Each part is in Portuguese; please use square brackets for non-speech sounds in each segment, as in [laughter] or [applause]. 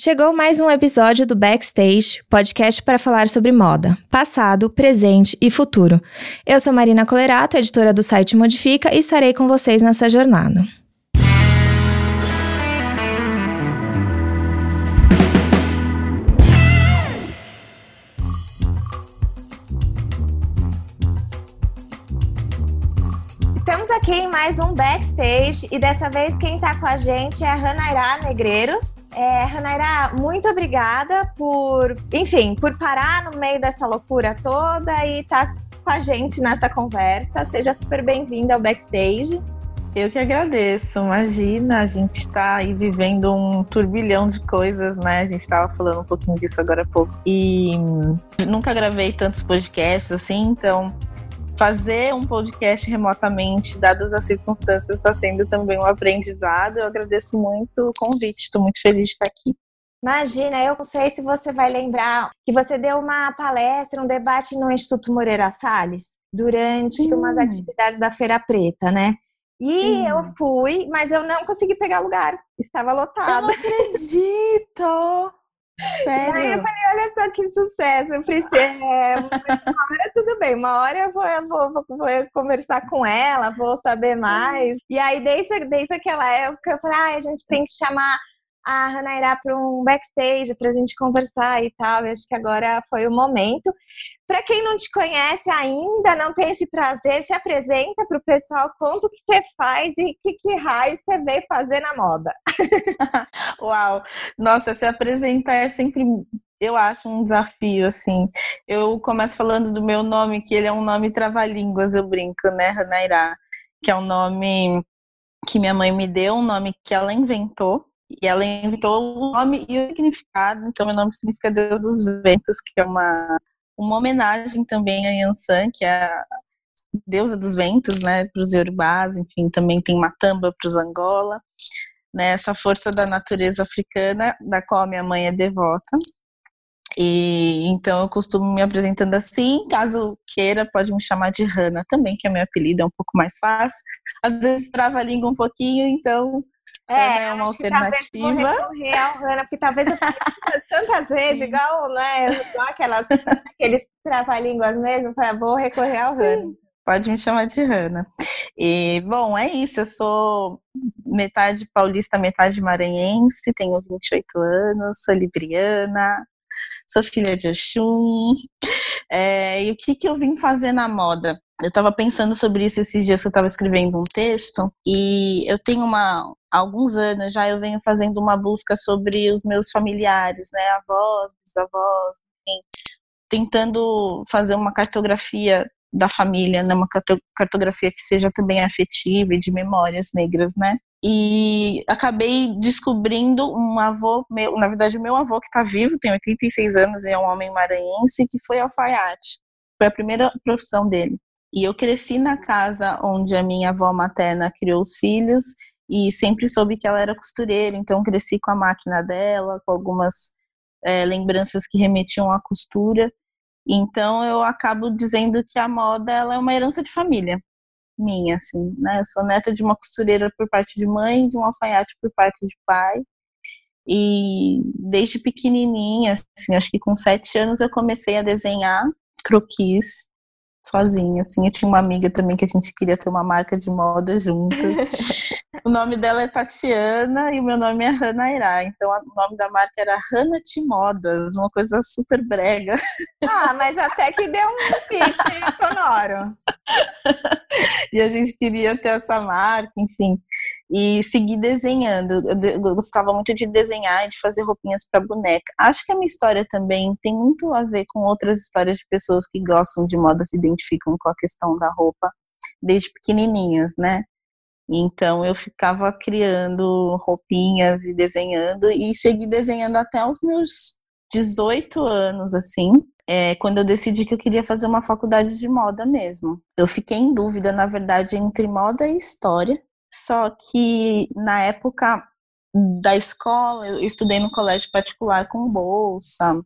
Chegou mais um episódio do Backstage, podcast para falar sobre moda, passado, presente e futuro. Eu sou Marina Colerato, editora do site Modifica, e estarei com vocês nessa jornada. Estamos aqui em mais um Backstage e dessa vez quem está com a gente é a Ranairá Negreiros. É, Ranaira, muito obrigada por, enfim, por parar no meio dessa loucura toda e estar tá com a gente nessa conversa. Seja super bem-vinda ao Backstage. Eu que agradeço, imagina, a gente está aí vivendo um turbilhão de coisas, né? A gente estava falando um pouquinho disso agora há pouco. E nunca gravei tantos podcasts assim, então fazer um podcast remotamente, dadas as circunstâncias, está sendo também um aprendizado. Eu agradeço muito o convite, estou muito feliz de estar aqui. Imagina, eu não sei se você vai lembrar que você deu uma palestra, um debate no Instituto Moreira Salles durante Sim. umas atividades da Feira Preta, né? E Sim. eu fui, mas eu não consegui pegar lugar. Estava lotado. Eu não [laughs] acredito! Sério? Aí eu falei, olha só que sucesso, eu preciso. É, uma hora tudo bem, uma hora eu vou, eu vou, vou, vou, conversar com ela, vou saber mais. E aí, desde, desde aquela época, eu falei, ah, a gente tem que chamar a Hannah irá para um backstage para a gente conversar e tal. Eu acho que agora foi o momento. Para quem não te conhece ainda, não tem esse prazer, se apresenta para o pessoal, conta o que você faz e que, que raio você veio fazer na moda. [laughs] Uau! Nossa, se apresentar é sempre eu acho um desafio, assim. Eu começo falando do meu nome, que ele é um nome trava-línguas, eu brinco, né, Hanairá? Que é um nome que minha mãe me deu, um nome que ela inventou. E ela inventou o nome e o significado. Então, meu nome significa Deus dos Ventos, que é uma, uma homenagem também a Yansan, que é a deusa dos ventos, né, para os Yorubás. Enfim, também tem Matamba para os Angola. Né, essa força da natureza africana, da qual minha mãe é devota. E então eu costumo me apresentando assim, caso queira, pode me chamar de Hanna também, que é meu apelido, é um pouco mais fácil. Às vezes trava a língua um pouquinho, então é, é uma alternativa. recorrer ao Rana, porque talvez eu tantas [laughs] vezes, igual, né, igual aquelas, aqueles trava-línguas mesmo, vou recorrer ao Rana. Pode me chamar de Rana. E, bom, é isso. Eu sou metade paulista, metade maranhense, tenho 28 anos, sou libriana, sou filha de Oxum. É, e o que, que eu vim fazer na moda? Eu estava pensando sobre isso esses dias que eu estava escrevendo um texto e eu tenho uma alguns anos já eu venho fazendo uma busca sobre os meus familiares, né, avós, bisavós, enfim, tentando fazer uma cartografia da família, né, uma cartografia que seja também afetiva e de memórias negras, né? E acabei descobrindo um avô, meu, na verdade, meu avô que está vivo, tem 86 anos e é um homem maranhense, que foi alfaiate. Foi a primeira profissão dele. E eu cresci na casa onde a minha avó materna criou os filhos e sempre soube que ela era costureira, então cresci com a máquina dela, com algumas é, lembranças que remetiam à costura. Então eu acabo dizendo que a moda ela é uma herança de família minha, assim, né? Eu sou neta de uma costureira por parte de mãe, de um alfaiate por parte de pai. E desde pequenininha, assim, acho que com sete anos eu comecei a desenhar croquis sozinha, assim. Eu tinha uma amiga também que a gente queria ter uma marca de moda juntas. [laughs] o nome dela é Tatiana e o meu nome é Hannah Irá. Então o nome da marca era Hannah T Modas, uma coisa super brega. Ah, mas até que deu um pitch sonoro. [laughs] e a gente queria ter essa marca, enfim e seguir desenhando. Eu gostava muito de desenhar e de fazer roupinhas para boneca. Acho que a minha história também tem muito a ver com outras histórias de pessoas que gostam de moda, se identificam com a questão da roupa desde pequenininhas, né? Então eu ficava criando roupinhas e desenhando e segui desenhando até os meus 18 anos, assim, é, quando eu decidi que eu queria fazer uma faculdade de moda mesmo. Eu fiquei em dúvida, na verdade, entre moda e história. Só que na época da escola, eu estudei no colégio particular com bolsa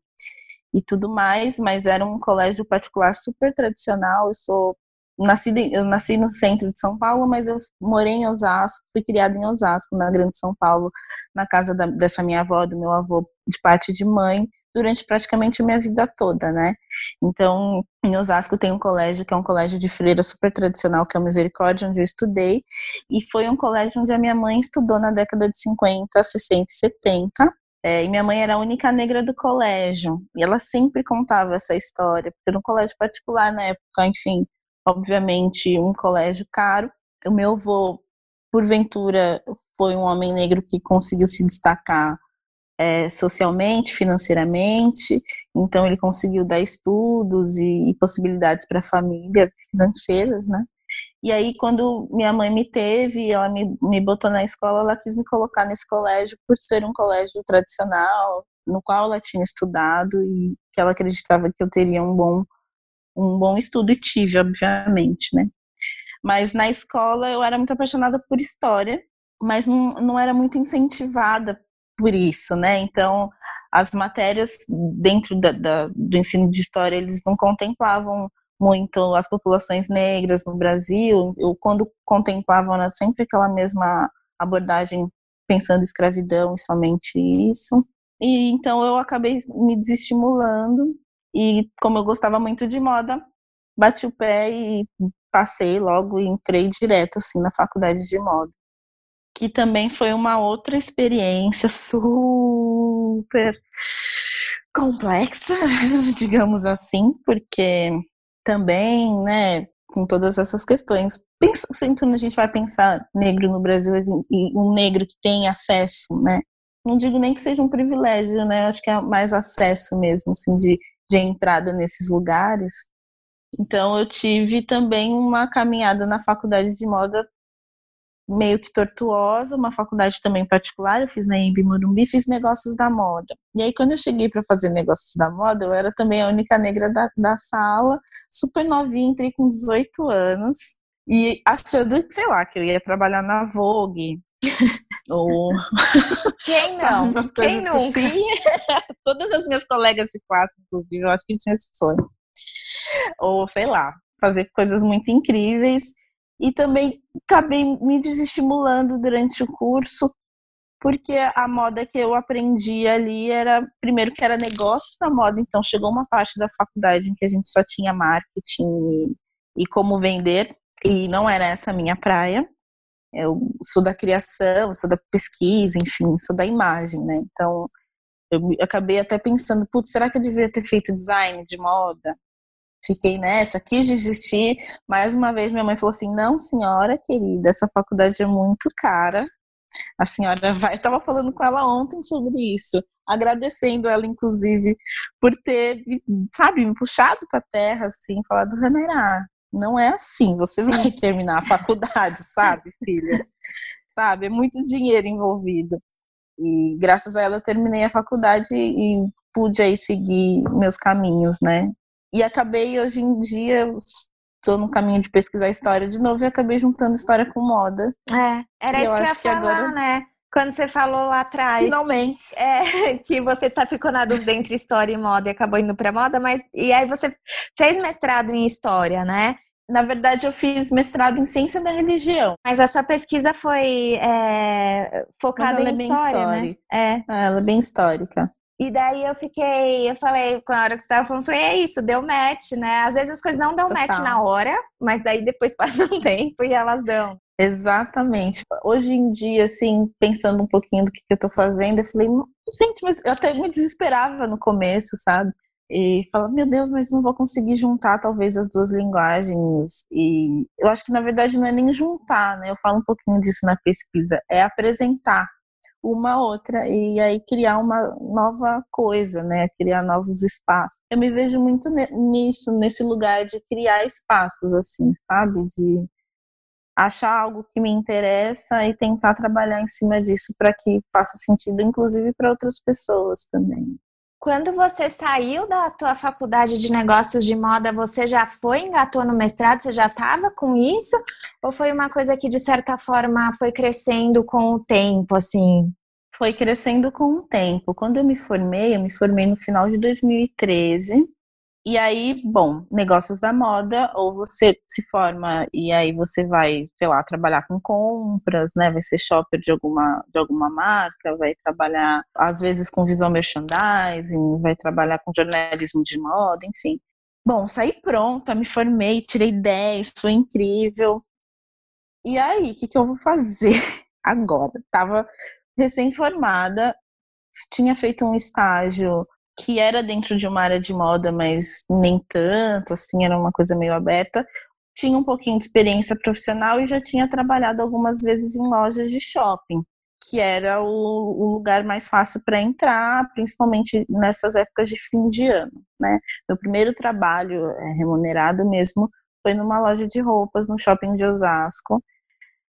e tudo mais, mas era um colégio particular super tradicional. Eu sou nasci, eu nasci no centro de São Paulo, mas eu morei em Osasco, fui criada em Osasco, na Grande São Paulo, na casa da, dessa minha avó, do meu avô, de parte de mãe, durante praticamente minha vida toda, né? Então, em Osasco tem um colégio que é um colégio de freira super tradicional, que é o Misericórdia, onde eu estudei, e foi um colégio onde a minha mãe estudou na década de 50, 60 e 70, é, e minha mãe era a única negra do colégio. E ela sempre contava essa história, porque um colégio particular na época, enfim, obviamente um colégio caro. O meu avô, porventura, foi um homem negro que conseguiu se destacar é, socialmente, financeiramente, então ele conseguiu dar estudos e, e possibilidades para a família financeiras, né? E aí, quando minha mãe me teve, ela me, me botou na escola, ela quis me colocar nesse colégio por ser um colégio tradicional, no qual ela tinha estudado e que ela acreditava que eu teria um bom, um bom estudo, e tive, obviamente, né? Mas na escola eu era muito apaixonada por história, mas não, não era muito incentivada por isso, né? Então, as matérias dentro da, da, do ensino de história, eles não contemplavam muito as populações negras no Brasil, eu, quando contemplavam era sempre aquela mesma abordagem pensando escravidão e somente isso. E então eu acabei me desestimulando e como eu gostava muito de moda, bati o pé e passei logo e entrei direto assim na faculdade de moda. Que também foi uma outra experiência super complexa, [laughs] digamos assim, porque também, né, com todas essas questões. Pensa, sempre quando a gente vai pensar negro no Brasil e um negro que tem acesso, né? Não digo nem que seja um privilégio, né? Acho que é mais acesso mesmo, assim, de, de entrada nesses lugares. Então, eu tive também uma caminhada na faculdade de moda meio que tortuosa, uma faculdade também particular, eu fiz na Embi Morumbi, fiz negócios da moda. E aí, quando eu cheguei para fazer negócios da moda, eu era também a única negra da, da sala, super novinha, entrei com 18 anos, e achando, sei lá, que eu ia trabalhar na Vogue, [laughs] ou [laughs] quem não? Quem nunca? Assim. [laughs] Todas as minhas colegas de classe, inclusive, eu acho que tinha esse sonho. Ou sei lá, fazer coisas muito incríveis e também acabei me desestimulando durante o curso, porque a moda que eu aprendi ali era, primeiro, que era negócio da moda, então chegou uma parte da faculdade em que a gente só tinha marketing e, e como vender, e não era essa a minha praia. Eu sou da criação, sou da pesquisa, enfim, sou da imagem, né? Então, eu acabei até pensando, putz, será que eu devia ter feito design de moda? Fiquei nessa, quis desistir. Mais uma vez, minha mãe falou assim: não, senhora querida, essa faculdade é muito cara. A senhora vai. Estava falando com ela ontem sobre isso, agradecendo ela, inclusive, por ter, sabe, me puxado para a terra, assim, falado, Ranerá, não é assim, você vai terminar a faculdade, sabe, filha? sabe, é muito dinheiro envolvido. E graças a ela eu terminei a faculdade e pude aí seguir meus caminhos, né? E acabei, hoje em dia, estou no caminho de pesquisar história de novo e acabei juntando história com moda. É, era e isso eu que eu ia falar, agora... né? Quando você falou lá atrás. Finalmente. É, [laughs] que você tá, ficou na dúvida entre história e moda e acabou indo pra moda, mas. E aí você fez mestrado em história, né? Na verdade, eu fiz mestrado em ciência da religião. Mas a sua pesquisa foi é, focada em é história, né? É. é. Ela é bem histórica. E daí eu fiquei, eu falei, com a hora que você estava falando, eu falei, é isso, deu match, né? Às vezes as coisas não dão Total. match na hora, mas daí depois [laughs] passa um tempo e elas dão. Exatamente. Hoje em dia, assim, pensando um pouquinho do que, eu tô fazendo, eu falei, gente, mas eu até me desesperava no começo, sabe? E falava, meu Deus, mas não vou conseguir juntar talvez as duas linguagens. E eu acho que na verdade não é nem juntar, né? Eu falo um pouquinho disso na pesquisa, é apresentar uma outra e aí criar uma nova coisa, né? Criar novos espaços. Eu me vejo muito nisso, nesse lugar de criar espaços, assim, sabe? De achar algo que me interessa e tentar trabalhar em cima disso para que faça sentido, inclusive para outras pessoas também. Quando você saiu da tua faculdade de negócios de moda, você já foi, engatou no mestrado, você já estava com isso? Ou foi uma coisa que, de certa forma, foi crescendo com o tempo, assim? Foi crescendo com o tempo. Quando eu me formei, eu me formei no final de 2013. E aí, bom, negócios da moda, ou você se forma e aí você vai, sei lá, trabalhar com compras, né? Vai ser shopper de alguma, de alguma marca, vai trabalhar, às vezes, com visual merchandising, vai trabalhar com jornalismo de moda, enfim. Bom, saí pronta, me formei, tirei 10, foi incrível. E aí, o que, que eu vou fazer [laughs] agora? Tava recém-formada, tinha feito um estágio que era dentro de uma área de moda, mas nem tanto, assim, era uma coisa meio aberta. Tinha um pouquinho de experiência profissional e já tinha trabalhado algumas vezes em lojas de shopping, que era o, o lugar mais fácil para entrar, principalmente nessas épocas de fim de ano, né? Meu primeiro trabalho é, remunerado mesmo foi numa loja de roupas no shopping de Osasco,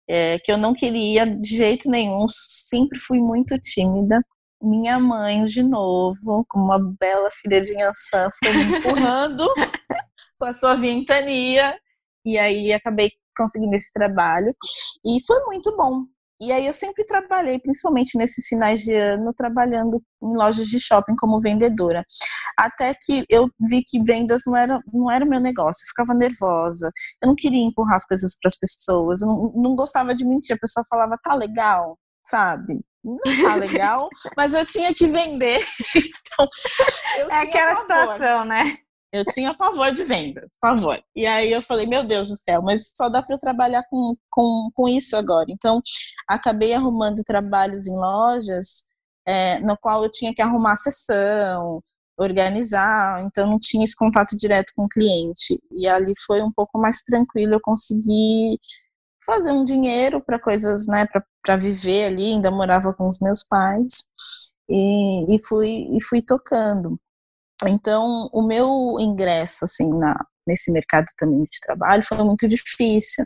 é, que eu não queria de jeito nenhum, sempre fui muito tímida minha mãe, de novo, como uma bela filha de foi me empurrando [laughs] com a sua ventania. E aí acabei conseguindo esse trabalho. E foi muito bom. E aí eu sempre trabalhei, principalmente nesses finais de ano, trabalhando em lojas de shopping como vendedora. Até que eu vi que vendas não era, não era meu negócio, eu ficava nervosa. Eu não queria empurrar as coisas para as pessoas, eu não, não gostava de mentir. A pessoa falava, tá legal, sabe? Não tá [laughs] legal, mas eu tinha que vender. [laughs] Então, é aquela pavor. situação, né? Eu tinha pavor de vendas, pavor. E aí eu falei, meu Deus do céu, mas só dá para eu trabalhar com, com, com isso agora. Então, acabei arrumando trabalhos em lojas é, no qual eu tinha que arrumar a sessão, organizar, então não tinha esse contato direto com o cliente. E ali foi um pouco mais tranquilo, eu consegui fazer um dinheiro para coisas, né, para viver ali, ainda morava com os meus pais e, e, fui e fui tocando. Então, o meu ingresso assim na nesse mercado também de trabalho foi muito difícil.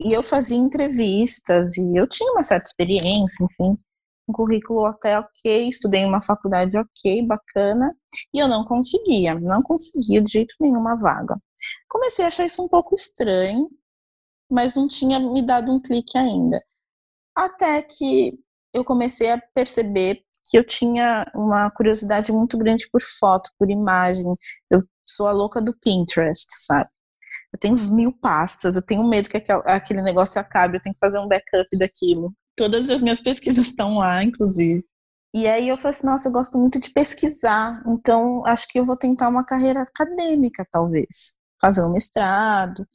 E eu fazia entrevistas e eu tinha uma certa experiência, enfim, um currículo até ok, estudei em uma faculdade ok, bacana, e eu não conseguia, não conseguia de jeito nenhum uma vaga. Comecei a achar isso um pouco estranho, mas não tinha me dado um clique ainda. Até que eu comecei a perceber que eu tinha uma curiosidade muito grande por foto, por imagem. Eu sou a louca do Pinterest, sabe? Eu tenho mil pastas, eu tenho medo que aquele negócio acabe, eu tenho que fazer um backup daquilo. Todas as minhas pesquisas [laughs] estão lá, inclusive. E aí eu falei assim, nossa, eu gosto muito de pesquisar, então acho que eu vou tentar uma carreira acadêmica, talvez fazer um mestrado.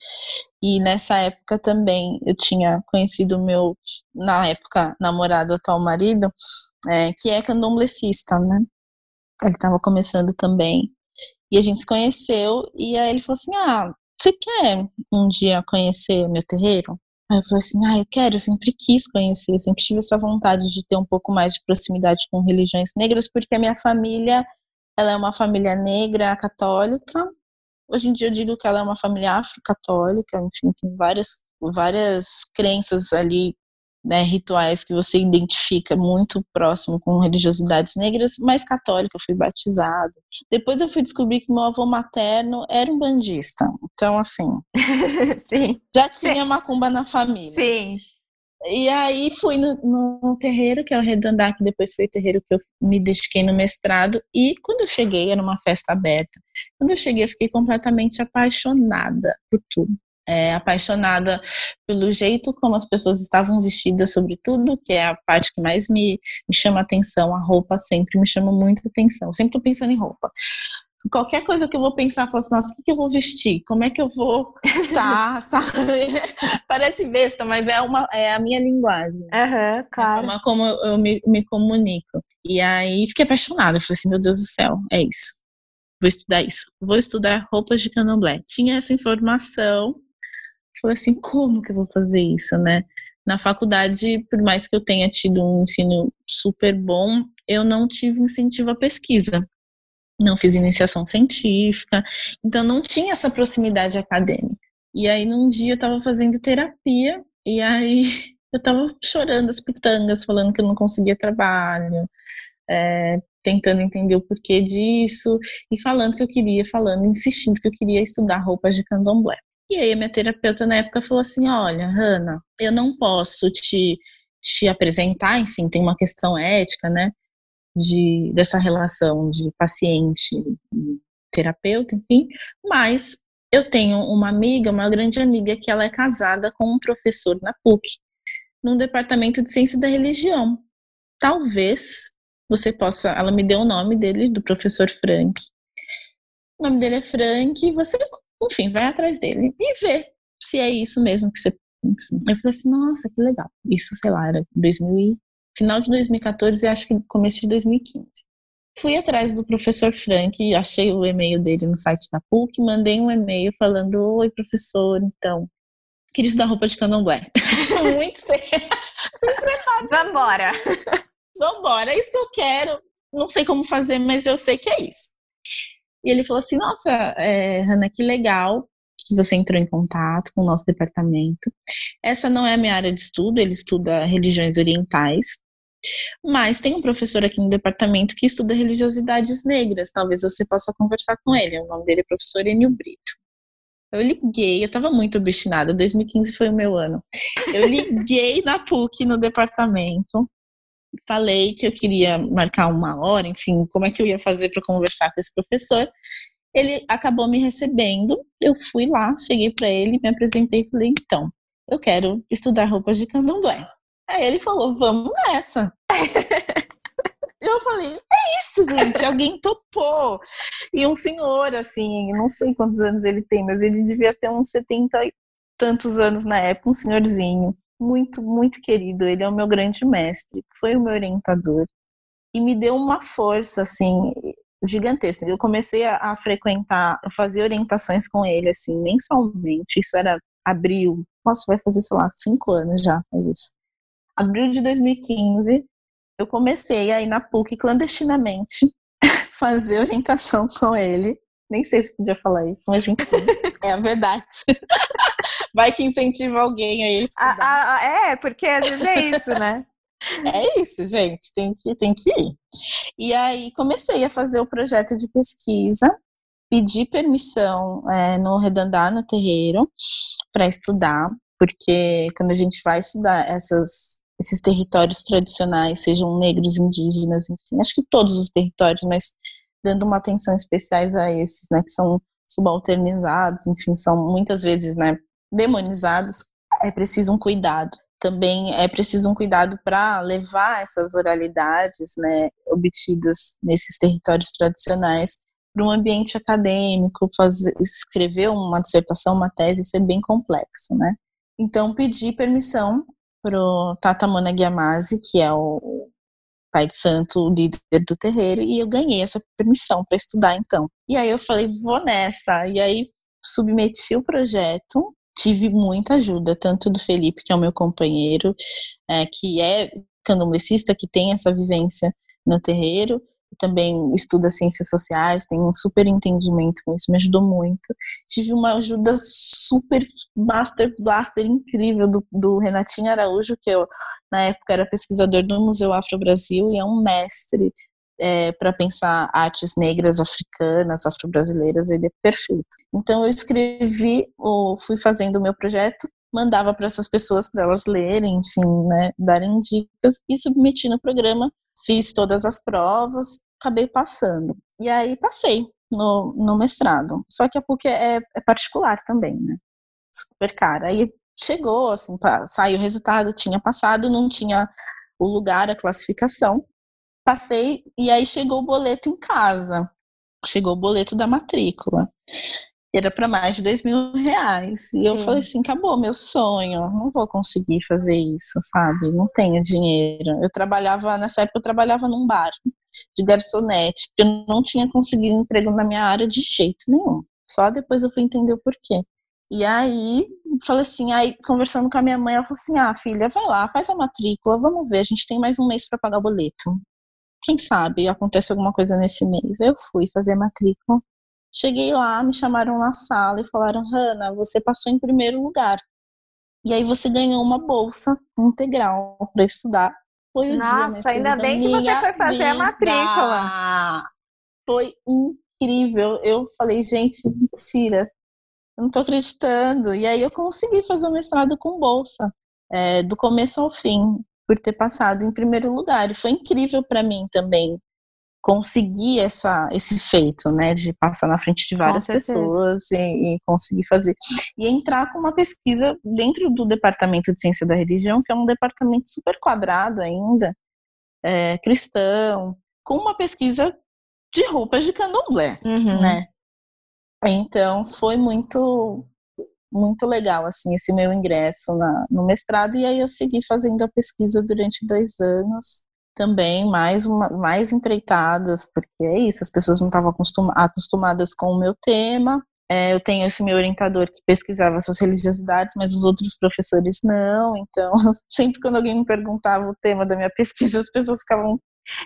E nessa época também eu tinha conhecido o meu, na época, namorado, atual marido, é, que é candomblessista, né? Ele estava começando também. E a gente se conheceu, e aí ele falou assim: Ah, você quer um dia conhecer meu terreiro? Aí eu falei assim: Ah, eu quero, eu sempre quis conhecer, eu sempre tive essa vontade de ter um pouco mais de proximidade com religiões negras, porque a minha família ela é uma família negra católica, Hoje em dia eu digo que ela é uma família afro-católica, enfim, tem várias, várias crenças ali, né, rituais que você identifica muito próximo com religiosidades negras, mas católica, eu fui batizada. Depois eu fui descobrir que meu avô materno era um bandista. Então, assim, [laughs] Sim. já tinha macumba na família. Sim. E aí fui no, no, terreiro, que é o Redandar, que depois foi o terreiro que eu me dediquei no mestrado. E quando eu cheguei, era uma festa aberta. Quando eu cheguei, eu fiquei completamente apaixonada por tudo. É, apaixonada pelo jeito como as pessoas estavam vestidas, sobretudo, que é a parte que mais me, me chama atenção. A roupa sempre me chama muita atenção. Eu sempre estou pensando em roupa qualquer coisa que eu vou pensar, eu falo assim, nossa, o que eu vou vestir? Como é que eu vou [laughs] tá, sabe? [laughs] Parece besta, mas é, uma, é a minha linguagem. Uhum, claro. É como eu, eu me, me, comunico. E aí fiquei apaixonada. Eu falei assim, meu Deus do céu, é isso. Vou estudar isso. Vou estudar roupas de candomblé. Tinha essa informação. Falei assim, como que eu vou fazer isso, né? Na faculdade, por mais que eu tenha tido um ensino super bom, eu não tive incentivo à pesquisa não fiz iniciação científica, então não tinha essa proximidade acadêmica. E aí num dia eu estava fazendo terapia e aí [laughs] eu estava chorando as pitangas, falando que eu não conseguia trabalho, é, tentando entender o porquê disso e falando que eu queria, falando, insistindo que eu queria estudar roupas de candomblé. E aí a minha terapeuta na época falou assim, olha, Hanna, eu não posso te te apresentar, enfim, tem uma questão ética, né? De, dessa relação de paciente terapeuta, enfim, mas eu tenho uma amiga, uma grande amiga, que ela é casada com um professor na PUC, num departamento de ciência da religião. Talvez você possa. Ela me deu o nome dele, do professor Frank. O nome dele é Frank, e você, enfim, vai atrás dele e vê se é isso mesmo que você. Enfim. Eu falei assim, nossa, que legal. Isso, sei lá, era 2000 final de 2014 e acho que começo de 2015. Fui atrás do professor Frank, achei o e-mail dele no site da PUC, mandei um e-mail falando: Oi, professor, então, queria estudar roupa de candomblé. [laughs] Muito sem, sem preparo. Vambora. Vambora, é isso que eu quero. Não sei como fazer, mas eu sei que é isso. E ele falou assim: Nossa, é, Hanna, que legal você entrou em contato com o nosso departamento. Essa não é a minha área de estudo, ele estuda religiões orientais. Mas tem um professor aqui no departamento que estuda religiosidades negras. Talvez você possa conversar com ele. O nome dele é professor Enio Brito. Eu liguei, eu estava muito obstinada. 2015 foi o meu ano. Eu liguei na PUC no departamento. Falei que eu queria marcar uma hora, enfim, como é que eu ia fazer para conversar com esse professor. Ele acabou me recebendo. Eu fui lá, cheguei para ele, me apresentei e falei: então, eu quero estudar roupas de candomblé. Aí ele falou, vamos nessa. [laughs] eu falei, é isso, gente, alguém topou. E um senhor, assim, não sei quantos anos ele tem, mas ele devia ter uns 70 e tantos anos na época, um senhorzinho. Muito, muito querido. Ele é o meu grande mestre, foi o meu orientador. E me deu uma força, assim, gigantesca. Eu comecei a, a frequentar, a fazer orientações com ele, assim, mensalmente. Isso era abril. Nossa, vai fazer, sei lá, cinco anos já, faz isso abril de 2015, eu comecei a ir na PUC clandestinamente [laughs] fazer orientação com ele. Nem sei se podia falar isso, mas enfim, [laughs] é a verdade. Vai que incentiva alguém a. Ah, ah, é, porque às vezes é isso, né? É isso, gente, tem que, tem que ir. E aí comecei a fazer o projeto de pesquisa, pedi permissão é, no Redandar, no terreiro, para estudar, porque quando a gente vai estudar essas esses territórios tradicionais, sejam negros, indígenas, enfim, acho que todos os territórios, mas dando uma atenção especial a esses, né, que são subalternizados, enfim, são muitas vezes, né, demonizados, é preciso um cuidado. Também é preciso um cuidado para levar essas oralidades, né, obtidas nesses territórios tradicionais para um ambiente acadêmico, fazer, escrever uma dissertação, uma tese, isso é bem complexo, né? Então, pedi permissão pro Tata Mona que é o pai de santo, o líder do terreiro, e eu ganhei essa permissão para estudar então. E aí eu falei, vou nessa. E aí submeti o projeto, tive muita ajuda, tanto do Felipe, que é o meu companheiro, é, que é candomblessista, que tem essa vivência no terreiro, também estuda ciências sociais, tem um super entendimento com isso, me ajudou muito. Tive uma ajuda super master blaster incrível do, do Renatinho Araújo, que eu, na época, era pesquisador do Museu Afro Brasil e é um mestre é, para pensar artes negras, africanas, afro-brasileiras, ele é perfeito. Então eu escrevi, ou fui fazendo o meu projeto, mandava para essas pessoas para elas lerem, enfim, né, darem dicas e submeti no programa fiz todas as provas, acabei passando. E aí passei no, no mestrado. Só que a PUC é, é particular também, né? Super cara. Aí chegou, assim, pra, saiu o resultado, tinha passado, não tinha o lugar, a classificação. Passei e aí chegou o boleto em casa. Chegou o boleto da matrícula era para mais de dois mil reais. E Sim. eu falei assim, acabou meu sonho, não vou conseguir fazer isso, sabe? Não tenho dinheiro. Eu trabalhava, nessa época eu trabalhava num bar de garçonete, porque eu não tinha conseguido emprego na minha área de jeito nenhum. Só depois eu fui entender o porquê. E aí, falei assim, aí conversando com a minha mãe, ela falou assim: "Ah, filha, vai lá, faz a matrícula, vamos ver, a gente tem mais um mês para pagar o boleto. Quem sabe acontece alguma coisa nesse mês". Eu fui fazer matrícula. Cheguei lá, me chamaram na sala e falaram: Hanna, você passou em primeiro lugar. E aí você ganhou uma bolsa integral para estudar. Foi o Nossa, dia, ainda bem que você foi fazer vida. a matrícula. Foi incrível. Eu falei, gente, mentira. Eu não tô acreditando. E aí eu consegui fazer o mestrado com bolsa, é, do começo ao fim, por ter passado em primeiro lugar. E foi incrível para mim também conseguir essa, esse feito, né, de passar na frente de várias pessoas e, e, conseguir fazer. E entrar com uma pesquisa dentro do Departamento de Ciência da Religião, que é um departamento super quadrado ainda, é, cristão, com uma pesquisa de roupas de candomblé, uhum. né? Então, foi muito muito legal, assim, esse meu ingresso na, no mestrado, e aí eu segui fazendo a pesquisa durante dois anos, também mais, uma, mais empreitadas, porque é isso, as pessoas não estavam acostumadas com o meu tema. É, eu tenho esse meu orientador que pesquisava essas religiosidades, mas os outros professores não. Então, [laughs] sempre quando alguém me perguntava o tema da minha pesquisa, as pessoas ficavam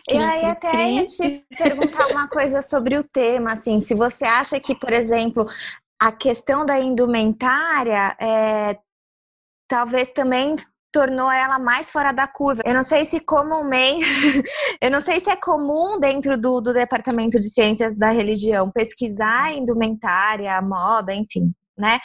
e aí até cri. ia te perguntar uma coisa sobre o tema, assim, se você acha que, por exemplo, a questão da indumentária é, talvez também tornou ela mais fora da curva. Eu não sei se comumente, [laughs] eu não sei se é comum dentro do, do departamento de ciências da religião pesquisar indumentária, moda, enfim, né?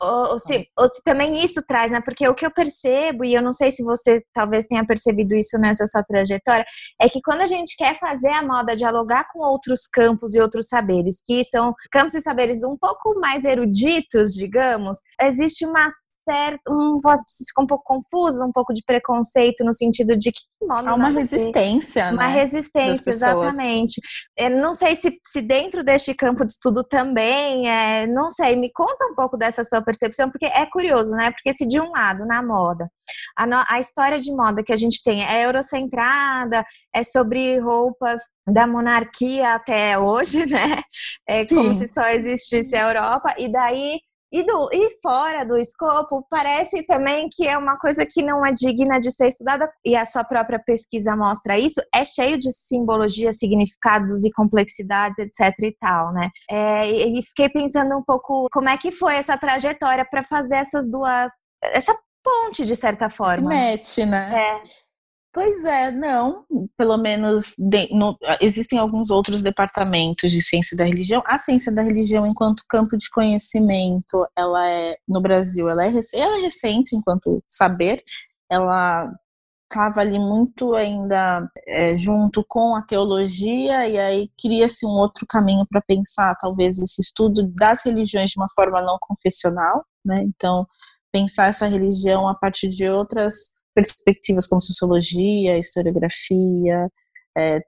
Ou, ou, se, ou se também isso traz, né? Porque o que eu percebo, e eu não sei se você talvez tenha percebido isso nessa sua trajetória, é que quando a gente quer fazer a moda dialogar com outros campos e outros saberes, que são campos e saberes um pouco mais eruditos, digamos, existe uma certo, um, ficar um pouco confuso, um pouco de preconceito no sentido de que modo Há uma resistência, né? Uma resistência, exatamente. Eu não sei se, se dentro deste campo de estudo também, é, não sei, me conta um pouco dessa sua percepção, porque é curioso, né? Porque se de um lado, na moda, a, no, a história de moda que a gente tem é eurocentrada, é sobre roupas da monarquia até hoje, [laughs] né? É Sim. como se só existisse a Europa, e daí e, do, e fora do escopo, parece também que é uma coisa que não é digna de ser estudada, e a sua própria pesquisa mostra isso, é cheio de simbologia, significados e complexidades, etc e tal, né? É, e fiquei pensando um pouco como é que foi essa trajetória para fazer essas duas, essa ponte, de certa forma. Se mete, né? É. Pois é, não. Pelo menos de, no, existem alguns outros departamentos de ciência da religião. A ciência da religião, enquanto campo de conhecimento, ela é no Brasil, ela é, ela é recente enquanto saber. Ela estava ali muito ainda é, junto com a teologia e aí cria-se um outro caminho para pensar talvez esse estudo das religiões de uma forma não confessional, né? Então pensar essa religião a partir de outras perspectivas como sociologia, historiografia, é,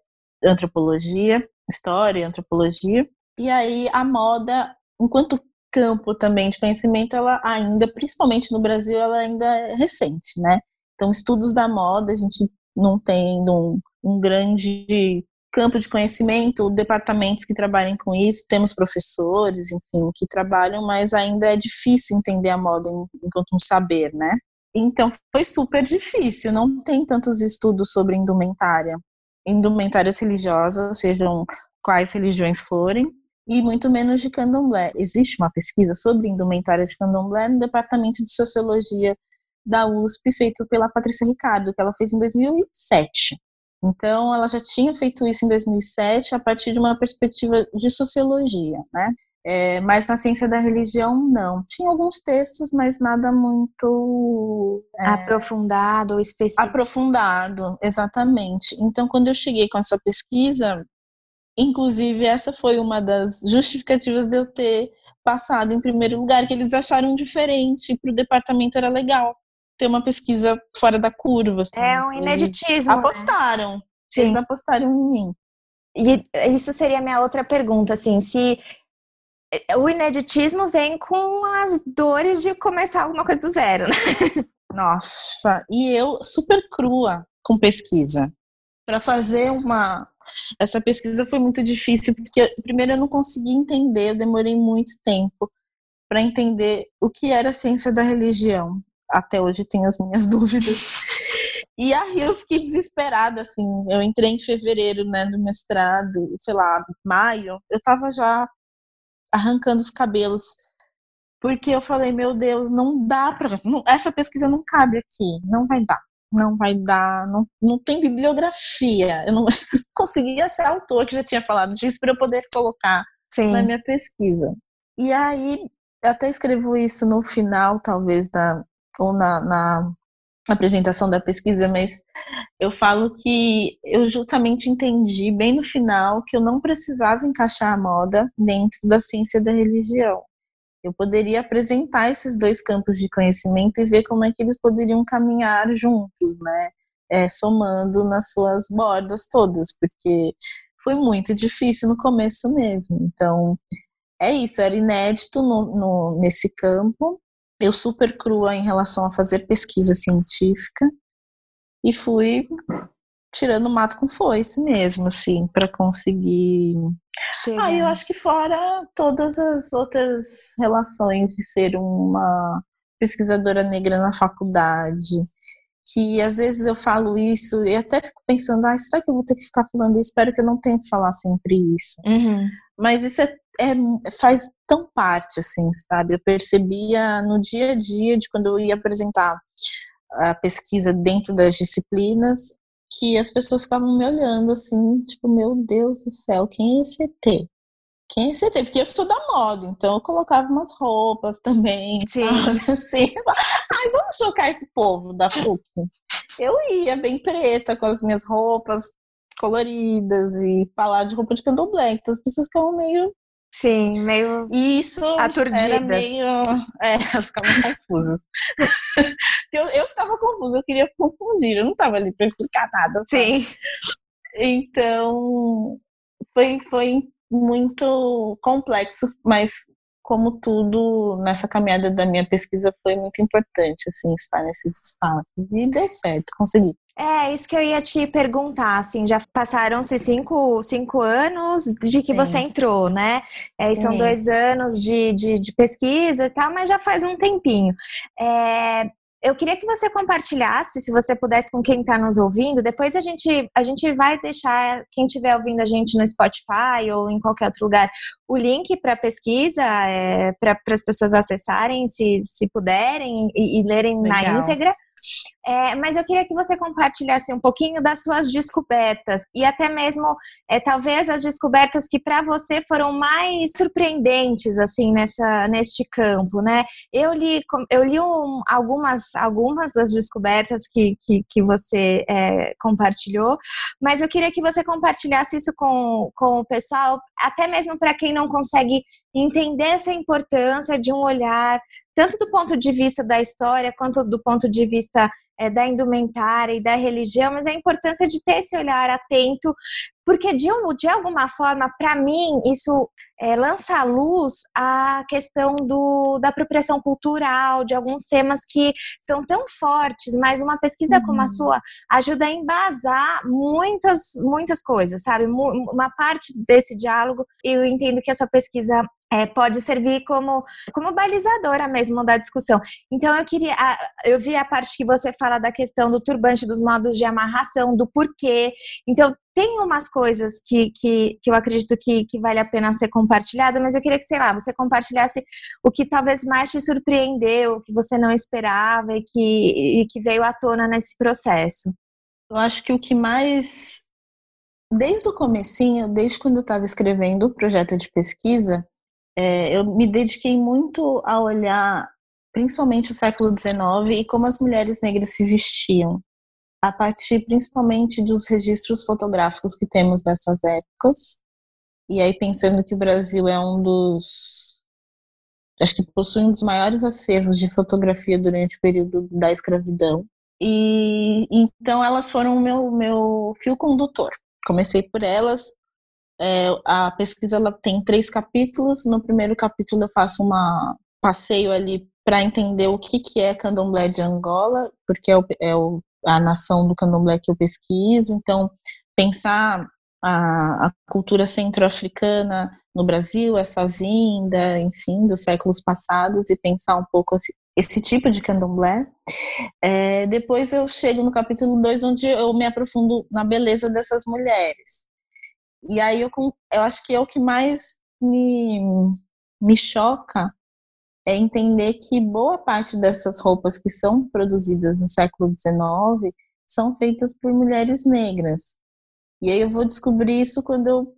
antropologia, história, antropologia. E aí a moda, enquanto campo também de conhecimento, ela ainda, principalmente no Brasil, ela ainda é recente, né? Então, estudos da moda, a gente não tem um, um grande campo de conhecimento, departamentos que trabalhem com isso, temos professores, enfim, que trabalham, mas ainda é difícil entender a moda enquanto um saber, né? Então foi super difícil, não tem tantos estudos sobre indumentária, indumentárias religiosas, sejam quais religiões forem, e muito menos de candomblé. Existe uma pesquisa sobre indumentária de candomblé no departamento de sociologia da USP, feito pela Patrícia Ricardo, que ela fez em 2007. Então, ela já tinha feito isso em 2007 a partir de uma perspectiva de sociologia, né? É, mas na ciência da religião, não. Tinha alguns textos, mas nada muito. É, aprofundado ou específico. Aprofundado, exatamente. Então, quando eu cheguei com essa pesquisa, inclusive essa foi uma das justificativas de eu ter passado em primeiro lugar, que eles acharam diferente, para o departamento era legal ter uma pesquisa fora da curva. Assim. É um ineditismo. Eles apostaram. Né? Eles apostaram em mim. E isso seria a minha outra pergunta, assim, se o ineditismo vem com as dores de começar alguma coisa do zero, né? Nossa, e eu super crua com pesquisa. Para fazer uma essa pesquisa foi muito difícil porque primeiro eu não consegui entender, eu demorei muito tempo para entender o que era a ciência da religião. Até hoje tenho as minhas [laughs] dúvidas. E aí eu fiquei desesperada, assim. Eu entrei em fevereiro, né, do mestrado, sei lá, maio. Eu tava já arrancando os cabelos. Porque eu falei, meu Deus, não dá para. Essa pesquisa não cabe aqui, não vai dar. Não vai dar, não, não tem bibliografia. Eu não [laughs] consegui achar autor que já tinha falado disso para eu poder colocar Sim. na minha pesquisa. E aí, eu até escrevo isso no final, talvez, da, ou na, na apresentação da pesquisa, mas eu falo que eu justamente entendi bem no final que eu não precisava encaixar a moda dentro da ciência da religião. Eu poderia apresentar esses dois campos de conhecimento e ver como é que eles poderiam caminhar juntos, né? É, somando nas suas bordas todas, porque foi muito difícil no começo mesmo. Então, é isso, era inédito no, no, nesse campo. Eu super crua em relação a fazer pesquisa científica e fui tirando mato com foice mesmo, assim, para conseguir. Chega. Ah, eu acho que fora todas as outras relações de ser uma pesquisadora negra na faculdade, que às vezes eu falo isso e até fico pensando, ah, será que eu vou ter que ficar falando isso? Espero que eu não tenha que falar sempre isso. Uhum. Mas isso é, é, faz tão parte, assim, sabe? Eu percebia no dia a dia de quando eu ia apresentar a pesquisa dentro das disciplinas, que as pessoas ficavam me olhando assim, tipo, meu Deus do céu, quem é esse ET? Quem é esse ET? Porque eu sou da moda, então eu colocava umas roupas também, [laughs] Sim. sabe? Assim, ai, vamos chocar esse povo da PUC. Eu ia bem preta com as minhas roupas coloridas e falar de roupa de candomblé, então as pessoas ficavam meio Sim, meio isso aturdidas. Era meio, é, [laughs] elas ficavam confusas. [laughs] eu, eu estava confusa, eu queria confundir, eu não estava ali para explicar nada. Sabe? Sim. Então, foi, foi muito complexo, mas como tudo nessa caminhada da minha pesquisa foi muito importante, assim, estar nesses espaços. E deu certo, consegui. É, isso que eu ia te perguntar, assim, já passaram-se cinco, cinco anos de que Sim. você entrou, né? É, são dois anos de, de, de, pesquisa e tal, mas já faz um tempinho. É, eu queria que você compartilhasse, se você pudesse, com quem está nos ouvindo. Depois a gente, a gente vai deixar, quem estiver ouvindo a gente no Spotify ou em qualquer outro lugar, o link para a pesquisa, é, para as pessoas acessarem, se, se puderem, e, e lerem Legal. na íntegra. É, mas eu queria que você compartilhasse um pouquinho das suas descobertas e até mesmo, é, talvez, as descobertas que para você foram mais surpreendentes, assim, nessa, neste campo, né? Eu li, eu li um, algumas, algumas das descobertas que, que, que você é, compartilhou, mas eu queria que você compartilhasse isso com, com o pessoal, até mesmo para quem não consegue entender essa importância de um olhar tanto do ponto de vista da história quanto do ponto de vista é, da indumentária e da religião, mas a importância de ter esse olhar atento, porque de, um, de alguma forma, para mim, isso é, lança à luz a questão do, da apropriação cultural, de alguns temas que são tão fortes, mas uma pesquisa uhum. como a uhum. sua ajuda a embasar muitas, muitas coisas, sabe? Uma parte desse diálogo, eu entendo que a sua pesquisa é, pode servir como, como balizadora mesmo da discussão. Então eu queria, eu vi a parte que você fala da questão do turbante, dos modos de amarração, do porquê. Então tem umas coisas que, que, que eu acredito que, que vale a pena ser compartilhada, mas eu queria que, sei lá, você compartilhasse o que talvez mais te surpreendeu, que você não esperava e que, e que veio à tona nesse processo. Eu acho que o que mais desde o comecinho, desde quando eu estava escrevendo o projeto de pesquisa, é, eu me dediquei muito a olhar principalmente o século XIX e como as mulheres negras se vestiam, a partir principalmente dos registros fotográficos que temos dessas épocas. E aí pensando que o Brasil é um dos acho que possui um dos maiores acervos de fotografia durante o período da escravidão. E então elas foram o meu meu fio condutor. Comecei por elas, é, a pesquisa ela tem três capítulos. No primeiro capítulo eu faço um passeio ali para entender o que, que é candomblé de Angola, porque é, o, é o, a nação do candomblé que eu pesquiso. Então, pensar a, a cultura centro-africana no Brasil, essa vinda, enfim, dos séculos passados e pensar um pouco esse, esse tipo de candomblé. É, depois eu chego no capítulo 2, onde eu me aprofundo na beleza dessas mulheres. E aí eu, eu acho que é o que mais me, me choca é entender que boa parte dessas roupas que são produzidas no século XIX são feitas por mulheres negras. E aí eu vou descobrir isso quando eu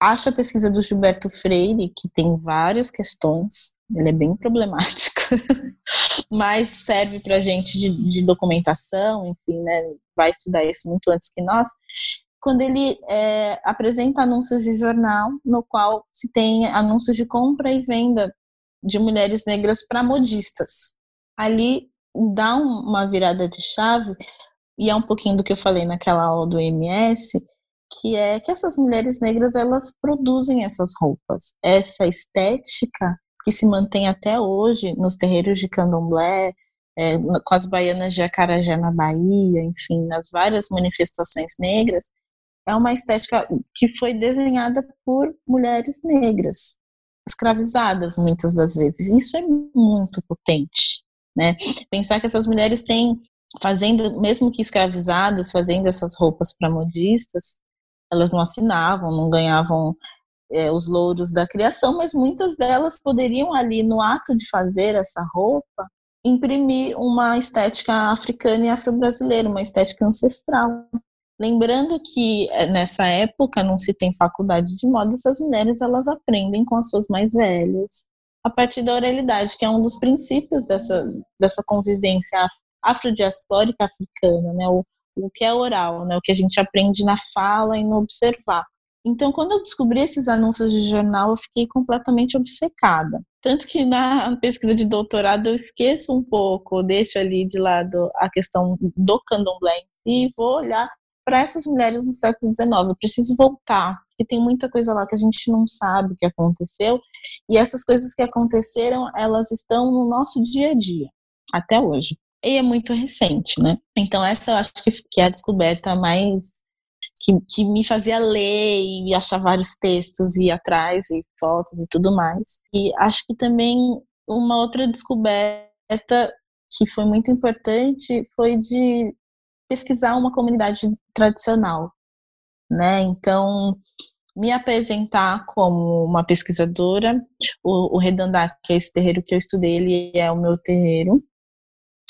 acho a pesquisa do Gilberto Freire, que tem várias questões, ele é bem problemático, [laughs] mas serve para gente de, de, documentação, enfim, né, vai estudar isso muito antes que nós, quando ele é, apresenta anúncios de jornal, no qual se tem anúncios de compra e venda de mulheres negras para modistas. Ali dá uma virada de chave, e é um pouquinho do que eu falei naquela aula do MS, que é que essas mulheres negras elas produzem essas roupas. Essa estética que se mantém até hoje nos terreiros de candomblé, é, com as baianas de Acarajé na Bahia, enfim, nas várias manifestações negras, é uma estética que foi desenhada por mulheres negras, escravizadas muitas das vezes. Isso é muito potente, né? Pensar que essas mulheres têm fazendo, mesmo que escravizadas, fazendo essas roupas para modistas, elas não assinavam, não ganhavam é, os louros da criação, mas muitas delas poderiam ali no ato de fazer essa roupa imprimir uma estética africana e afro-brasileira, uma estética ancestral. Lembrando que é, nessa época não se tem faculdade de moda, essas mulheres elas aprendem com as suas mais velhas, a partir da oralidade, que é um dos princípios dessa, dessa convivência afrodiaspórica africana, né? O, o que é oral, né? O que a gente aprende na fala e no observar. Então, quando eu descobri esses anúncios de jornal, eu fiquei completamente obcecada. Tanto que na pesquisa de doutorado eu esqueço um pouco, deixo ali de lado a questão do candomblé e vou olhar para essas mulheres no século XIX. Eu preciso voltar, porque tem muita coisa lá que a gente não sabe que aconteceu. E essas coisas que aconteceram, elas estão no nosso dia a dia, até hoje e é muito recente, né? Então essa eu acho que, é a descoberta mais que, que me fazia ler e achar vários textos e atrás e fotos e tudo mais. E acho que também uma outra descoberta que foi muito importante foi de pesquisar uma comunidade tradicional, né? Então me apresentar como uma pesquisadora, o, o Redandá, que é esse terreiro que eu estudei, ele é o meu terreiro,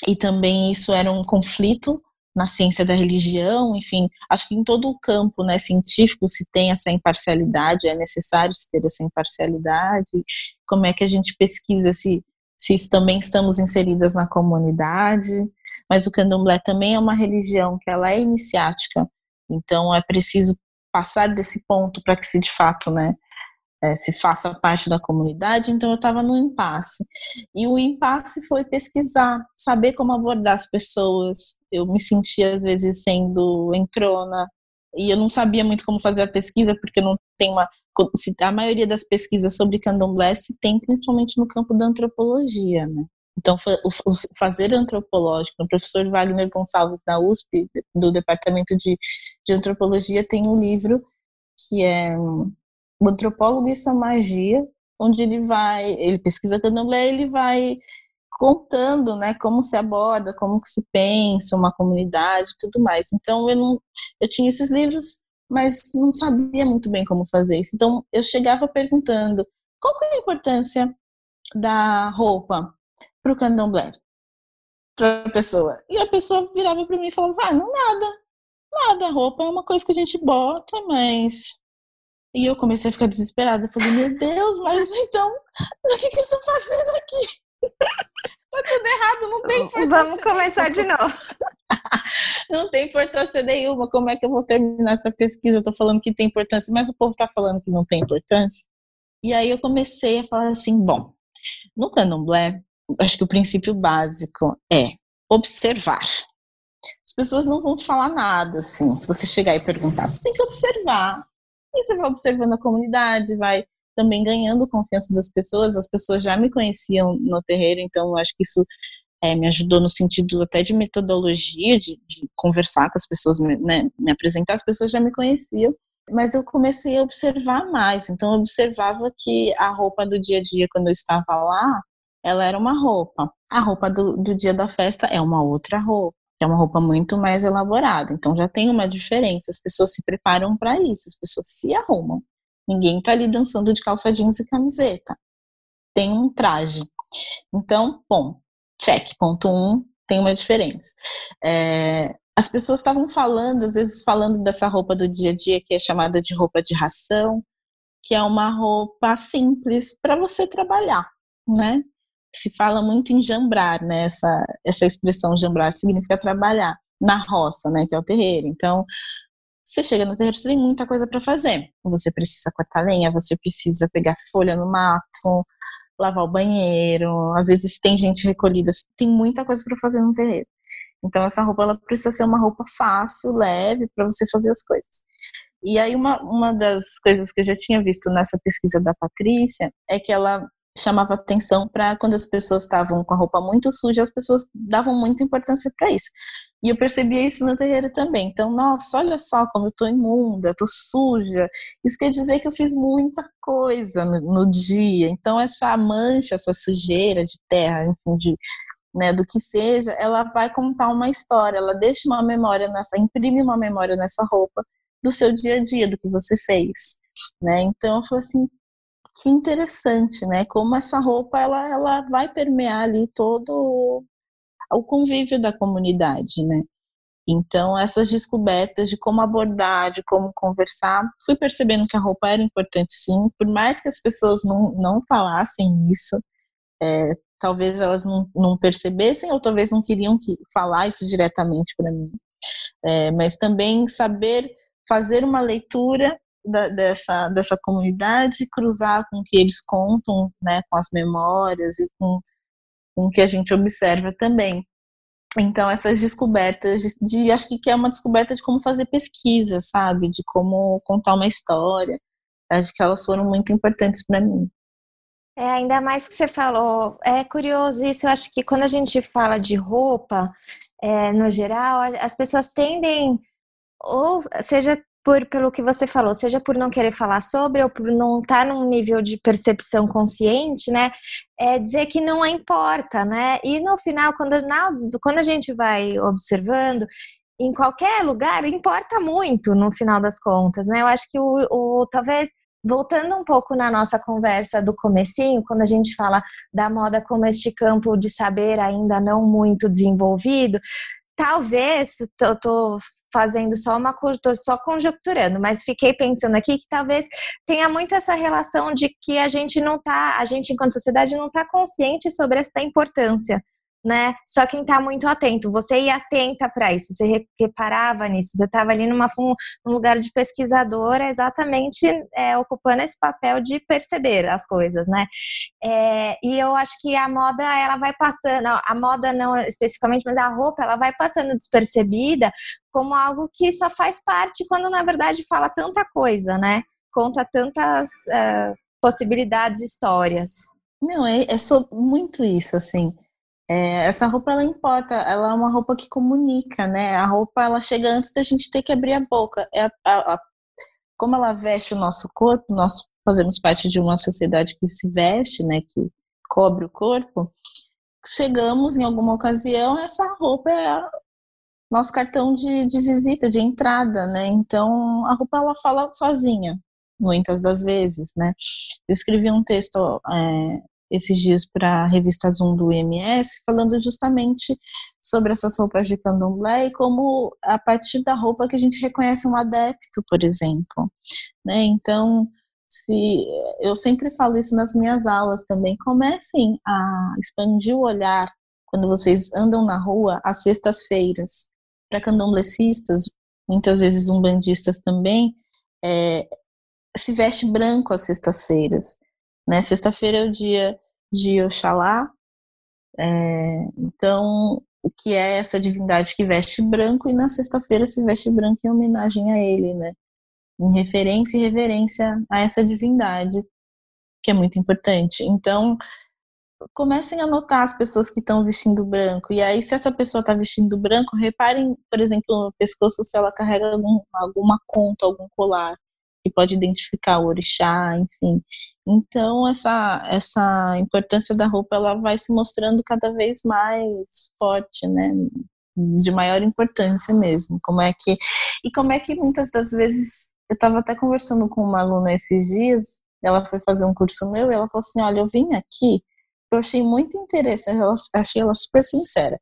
e também isso era um conflito na ciência da religião, enfim, acho que em todo o campo né, científico se tem essa imparcialidade, é necessário se ter essa imparcialidade, como é que a gente pesquisa se, se também estamos inseridas na comunidade, mas o candomblé também é uma religião que ela é iniciática, então é preciso passar desse ponto para que se de fato, né, é, se faça parte da comunidade, então eu estava no impasse. E o impasse foi pesquisar, saber como abordar as pessoas. Eu me sentia, às vezes, sendo entrona, e eu não sabia muito como fazer a pesquisa, porque não tem uma. A maioria das pesquisas sobre candomblé se tem principalmente no campo da antropologia, né? Então, o fazer antropológico, o professor Wagner Gonçalves da USP, do Departamento de, de Antropologia, tem um livro que é o antropólogo isso é magia, onde ele vai, ele pesquisa candomblé, ele vai contando, né, como se aborda, como que se pensa uma comunidade, tudo mais. Então eu não, eu tinha esses livros, mas não sabia muito bem como fazer isso. Então eu chegava perguntando qual que é a importância da roupa para o candomblé, para a pessoa. E a pessoa virava para mim e falava, ah, não nada, nada, a roupa é uma coisa que a gente bota, mas e eu comecei a ficar desesperada. Eu falei, meu Deus, mas [laughs] então, o que, que eu tô fazendo aqui? [laughs] tá tudo errado, não tem importância. Vamos começar de novo. [laughs] não tem importância nenhuma. Como é que eu vou terminar essa pesquisa? Eu tô falando que tem importância, mas o povo tá falando que não tem importância. E aí eu comecei a falar assim, bom, no candomblé, acho que o princípio básico é observar. As pessoas não vão te falar nada, assim, se você chegar e perguntar. Você tem que observar e você vai observando a comunidade, vai também ganhando confiança das pessoas. As pessoas já me conheciam no terreiro, então eu acho que isso é, me ajudou no sentido até de metodologia, de, de conversar com as pessoas, né, me apresentar. As pessoas já me conheciam, mas eu comecei a observar mais. Então eu observava que a roupa do dia a dia, quando eu estava lá, ela era uma roupa. A roupa do, do dia da festa é uma outra roupa é uma roupa muito mais elaborada. Então já tem uma diferença. As pessoas se preparam para isso, as pessoas se arrumam. Ninguém está ali dançando de calça jeans e camiseta. Tem um traje. Então, bom, check. Ponto um, tem uma diferença. É, as pessoas estavam falando, às vezes falando dessa roupa do dia a dia que é chamada de roupa de ração. que é uma roupa simples para você trabalhar, né? Se fala muito em jambrar, né? Essa, essa expressão jambrar significa trabalhar na roça, né? Que é o terreiro. Então, você chega no terreiro, você tem muita coisa para fazer. Você precisa cortar lenha, você precisa pegar folha no mato, lavar o banheiro. Às vezes tem gente recolhida, tem muita coisa para fazer no terreiro. Então essa roupa ela precisa ser uma roupa fácil, leve para você fazer as coisas. E aí uma, uma das coisas que eu já tinha visto nessa pesquisa da Patrícia é que ela chamava atenção para quando as pessoas estavam com a roupa muito suja, as pessoas davam muita importância para isso. E eu percebia isso no terreiro também. Então, nossa, olha só como eu tô imunda, tô suja. Isso quer dizer que eu fiz muita coisa no, no dia. Então, essa mancha, essa sujeira de terra, enfim, de, né, do que seja, ela vai contar uma história, ela deixa uma memória nessa, imprime uma memória nessa roupa do seu dia a dia, do que você fez, né? Então, eu falei assim, que interessante, né? Como essa roupa ela, ela vai permear ali todo o convívio da comunidade, né? Então, essas descobertas de como abordar, de como conversar, fui percebendo que a roupa era importante sim, por mais que as pessoas não, não falassem isso, é, talvez elas não, não, percebessem ou talvez não queriam que, falar isso diretamente para mim. É, mas também saber fazer uma leitura da, dessa, dessa comunidade, cruzar com o que eles contam, né, com as memórias e com, com o que a gente observa também. Então, essas descobertas, de, de, acho que é uma descoberta de como fazer pesquisa, sabe? De como contar uma história. Acho que elas foram muito importantes para mim. É, ainda mais que você falou, é curioso isso, eu acho que quando a gente fala de roupa, é, no geral, as pessoas tendem, ou seja por pelo que você falou, seja por não querer falar sobre ou por não estar tá num nível de percepção consciente, né? É dizer que não importa, né? E no final, quando, na, quando a gente vai observando, em qualquer lugar, importa muito no final das contas, né? Eu acho que o, o talvez voltando um pouco na nossa conversa do comecinho, quando a gente fala da moda como este campo de saber ainda não muito desenvolvido, talvez, eu tô fazendo só uma tô só conjecturando, mas fiquei pensando aqui que talvez tenha muito essa relação de que a gente não tá, a gente enquanto sociedade não está consciente sobre essa importância né? Só quem está muito atento, você ia atenta para isso, você reparava nisso, você estava ali numa, num lugar de pesquisadora, exatamente é, ocupando esse papel de perceber as coisas, né? É, e eu acho que a moda, ela vai passando, a moda não especificamente, mas a roupa, ela vai passando despercebida como algo que só faz parte, quando na verdade fala tanta coisa, né? Conta tantas uh, possibilidades, histórias. Não, é, é muito isso, assim. É, essa roupa ela importa, ela é uma roupa que comunica, né? A roupa ela chega antes da gente ter que abrir a boca. É a, a, a, como ela veste o nosso corpo, nós fazemos parte de uma sociedade que se veste, né? Que cobre o corpo. Chegamos em alguma ocasião, essa roupa é nosso cartão de, de visita, de entrada, né? Então a roupa ela fala sozinha, muitas das vezes, né? Eu escrevi um texto é, esses dias para a revista Zoom do IMS, falando justamente sobre essas roupas de candomblé e como a partir da roupa que a gente reconhece um adepto, por exemplo. Né? Então, se eu sempre falo isso nas minhas aulas também, comecem a expandir o olhar quando vocês andam na rua às sextas-feiras. Para candomblecistas, muitas vezes umbandistas também, é, se veste branco às sextas-feiras. Né? Sexta-feira é o dia de Oxalá. É, então, o que é essa divindade que veste branco e na sexta-feira se veste branco em homenagem a ele, né? Em referência e reverência a essa divindade, que é muito importante. Então, comecem a notar as pessoas que estão vestindo branco. E aí, se essa pessoa está vestindo branco, reparem, por exemplo, no pescoço se ela carrega algum, alguma conta, algum colar que pode identificar o orixá, enfim. Então essa essa importância da roupa ela vai se mostrando cada vez mais forte, né? De maior importância mesmo. Como é que e como é que muitas das vezes eu estava até conversando com uma aluna esses dias, ela foi fazer um curso meu e ela falou assim, olha, eu vim aqui, eu achei muito interessante, eu achei ela super sincera.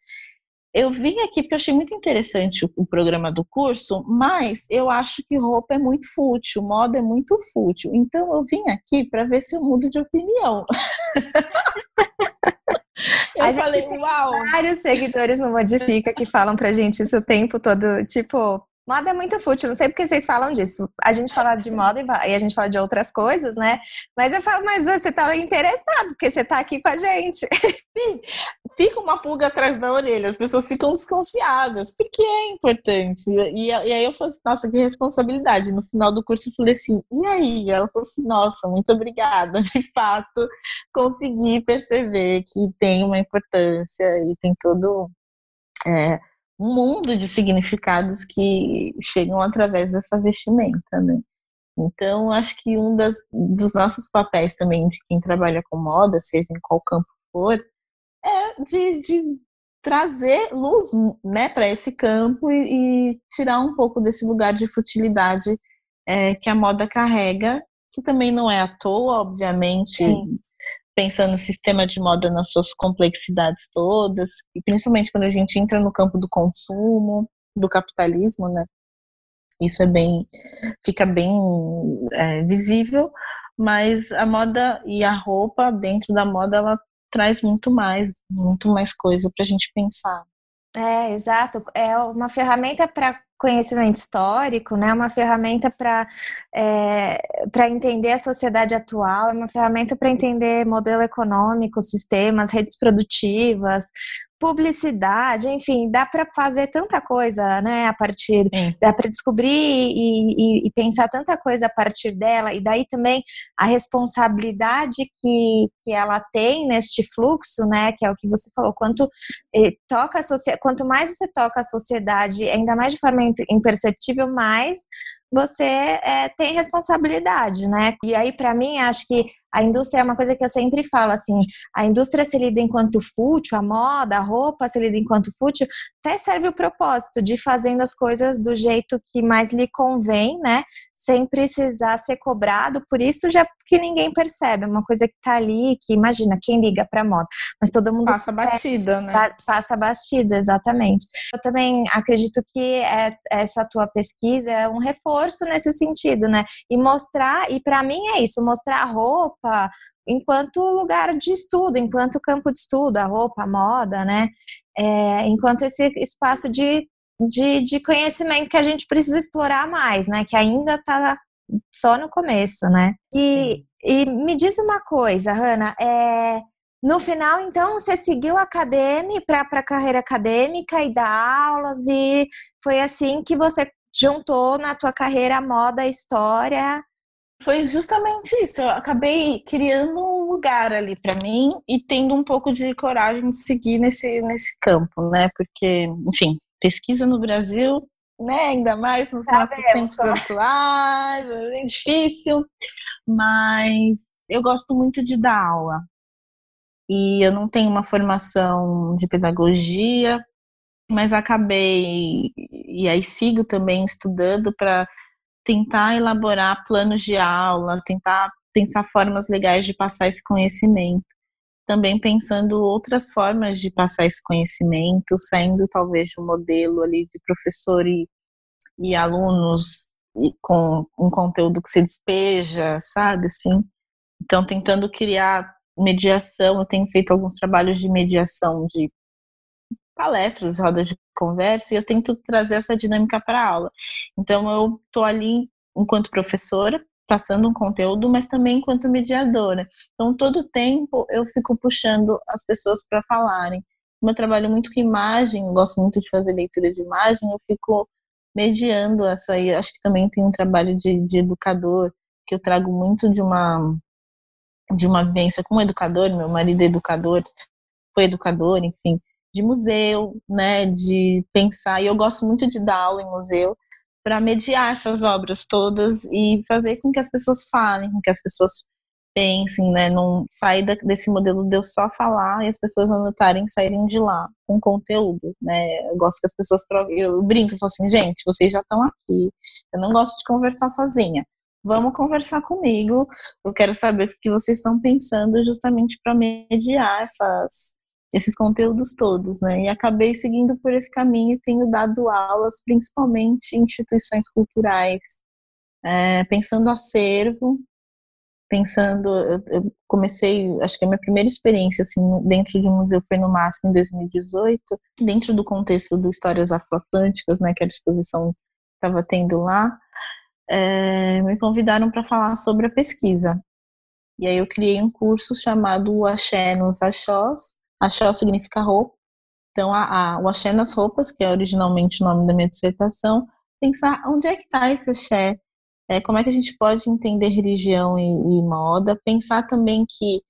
Eu vim aqui porque eu achei muito interessante o, o, programa do curso, mas eu acho que roupa é muito fútil, moda é muito fútil. Então eu vim aqui para ver se eu mudo de opinião. [laughs] eu a falei, uau! Vários seguidores no Modifica que falam pra gente isso o tempo todo, tipo, Moda é muito fútil, não sei porque vocês falam disso. A gente fala de moda e a gente fala de outras coisas, né? Mas eu falo, mas você tá interessado, porque você tá aqui com a gente. [laughs] Sim, fica uma pulga atrás da orelha, as pessoas ficam desconfiadas, porque é importante. E, e aí eu falei assim, nossa, que responsabilidade. No final do curso eu falei assim, e aí? Ela falou assim, nossa, muito obrigada. [laughs] De fato, consegui perceber que tem uma importância e tem todo. É, um mundo de significados que chegam através dessa vestimenta, né? Então, acho que um das, dos nossos papéis também de quem trabalha com moda, seja em qual campo for, é de, de trazer luz né, para esse campo e, e, tirar um pouco desse lugar de futilidade é, que a moda carrega, que também não é à toa, obviamente, Sim pensando no sistema de moda nas suas complexidades todas, e principalmente quando a gente entra no campo do consumo, do capitalismo, né? Isso é bem, fica bem é, visível, mas a moda e a roupa dentro da moda ela traz muito mais, muito mais coisa para a gente pensar. É, exato. É uma ferramenta para conhecimento histórico, né? Uma ferramenta para é, para entender a sociedade atual, é uma ferramenta para entender modelo econômico, sistemas, redes produtivas, publicidade, enfim, dá para fazer tanta coisa, né, a partir, Sim. dá para descobrir e, e, e, pensar tanta coisa a partir dela, e daí também a responsabilidade que, que ela tem neste fluxo, né, que é o que você falou, quanto eh, toca a quanto mais você toca a sociedade, ainda mais de forma imperceptível, mais você é, tem responsabilidade, né? E aí, para mim, acho que a indústria é uma coisa que eu sempre falo assim: a indústria se lida enquanto fútil, a moda, a roupa se lida enquanto fútil, até serve o propósito de fazendo as coisas do jeito que mais lhe convém, né? Sem precisar ser cobrado, por isso já que ninguém percebe, é uma coisa que tá ali, que imagina, quem liga pra moda, mas todo mundo passa batida, né? Passa batida, exatamente. Eu também acredito que é, essa tua pesquisa é um reforço nesse sentido, né? E mostrar, e para mim é isso, mostrar a roupa roupa enquanto lugar de estudo, enquanto campo de estudo, a roupa, a moda, né? É, enquanto esse espaço de, de, de, conhecimento que a gente precisa explorar mais, né? Que ainda está só no começo, né? E, e me diz uma coisa, Hanna, é, no final, então, você seguiu a academia para a carreira acadêmica e dar aulas, e foi assim que você juntou na tua carreira moda, história foi justamente isso. Eu acabei criando um lugar ali para mim e tendo um pouco de coragem de seguir nesse, nesse campo, né? Porque, enfim, pesquisa no Brasil, né? Ainda mais nos nossos tempos atuais, é difícil. Mas eu gosto muito de dar aula. E eu não tenho uma formação de pedagogia, mas acabei e aí sigo também estudando para tentar elaborar planos de aula, tentar pensar formas legais de passar esse conhecimento. Também pensando outras formas de passar esse conhecimento, saindo talvez de um modelo ali de professor e, e alunos e com um conteúdo que se despeja, sabe assim? Então, tentando criar mediação, eu tenho feito alguns trabalhos de mediação de palestras, rodas de conversa, e eu tento trazer essa dinâmica para a aula. Então, eu estou ali enquanto professora, passando um conteúdo, mas também enquanto mediadora. Então, todo tempo eu fico puxando as pessoas para falarem. Como eu trabalho muito com imagem, gosto muito de fazer leitura de imagem, eu fico mediando essa aí. Acho que também tem um trabalho de, de educador, que eu trago muito de uma de uma vivência como educador, meu marido é educador, foi educador, enfim, de museu, né, de pensar, e eu gosto muito de dar aula em museu, para mediar essas obras todas e fazer com que as pessoas falem, com que as pessoas pensem, né, não sair desse modelo de eu só falar e as pessoas anotarem e saírem de lá com conteúdo, né, eu gosto que as pessoas troquem, eu brinco, eu falo assim, gente, vocês já estão aqui, eu não gosto de conversar sozinha, vamos conversar comigo, eu quero saber o que vocês estão pensando justamente para mediar essas esses conteúdos todos, né? E acabei seguindo por esse caminho e tenho dado aulas, principalmente em instituições culturais, é, pensando acervo, pensando, eu, comecei, acho que a minha primeira experiência assim dentro de um museu foi no MASP em 2018, dentro do contexto do Histórias Afroatlânticas, né, que a exposição estava tendo lá, é, me convidaram para falar sobre a pesquisa. E aí eu criei um curso chamado Axé nos Axós. Axó significa roupa. Então, a, a, o Axé nas roupas, que é originalmente o nome da minha dissertação, pensar onde é que está esse axé, é, como é que a gente pode entender religião e, e moda, pensar também que,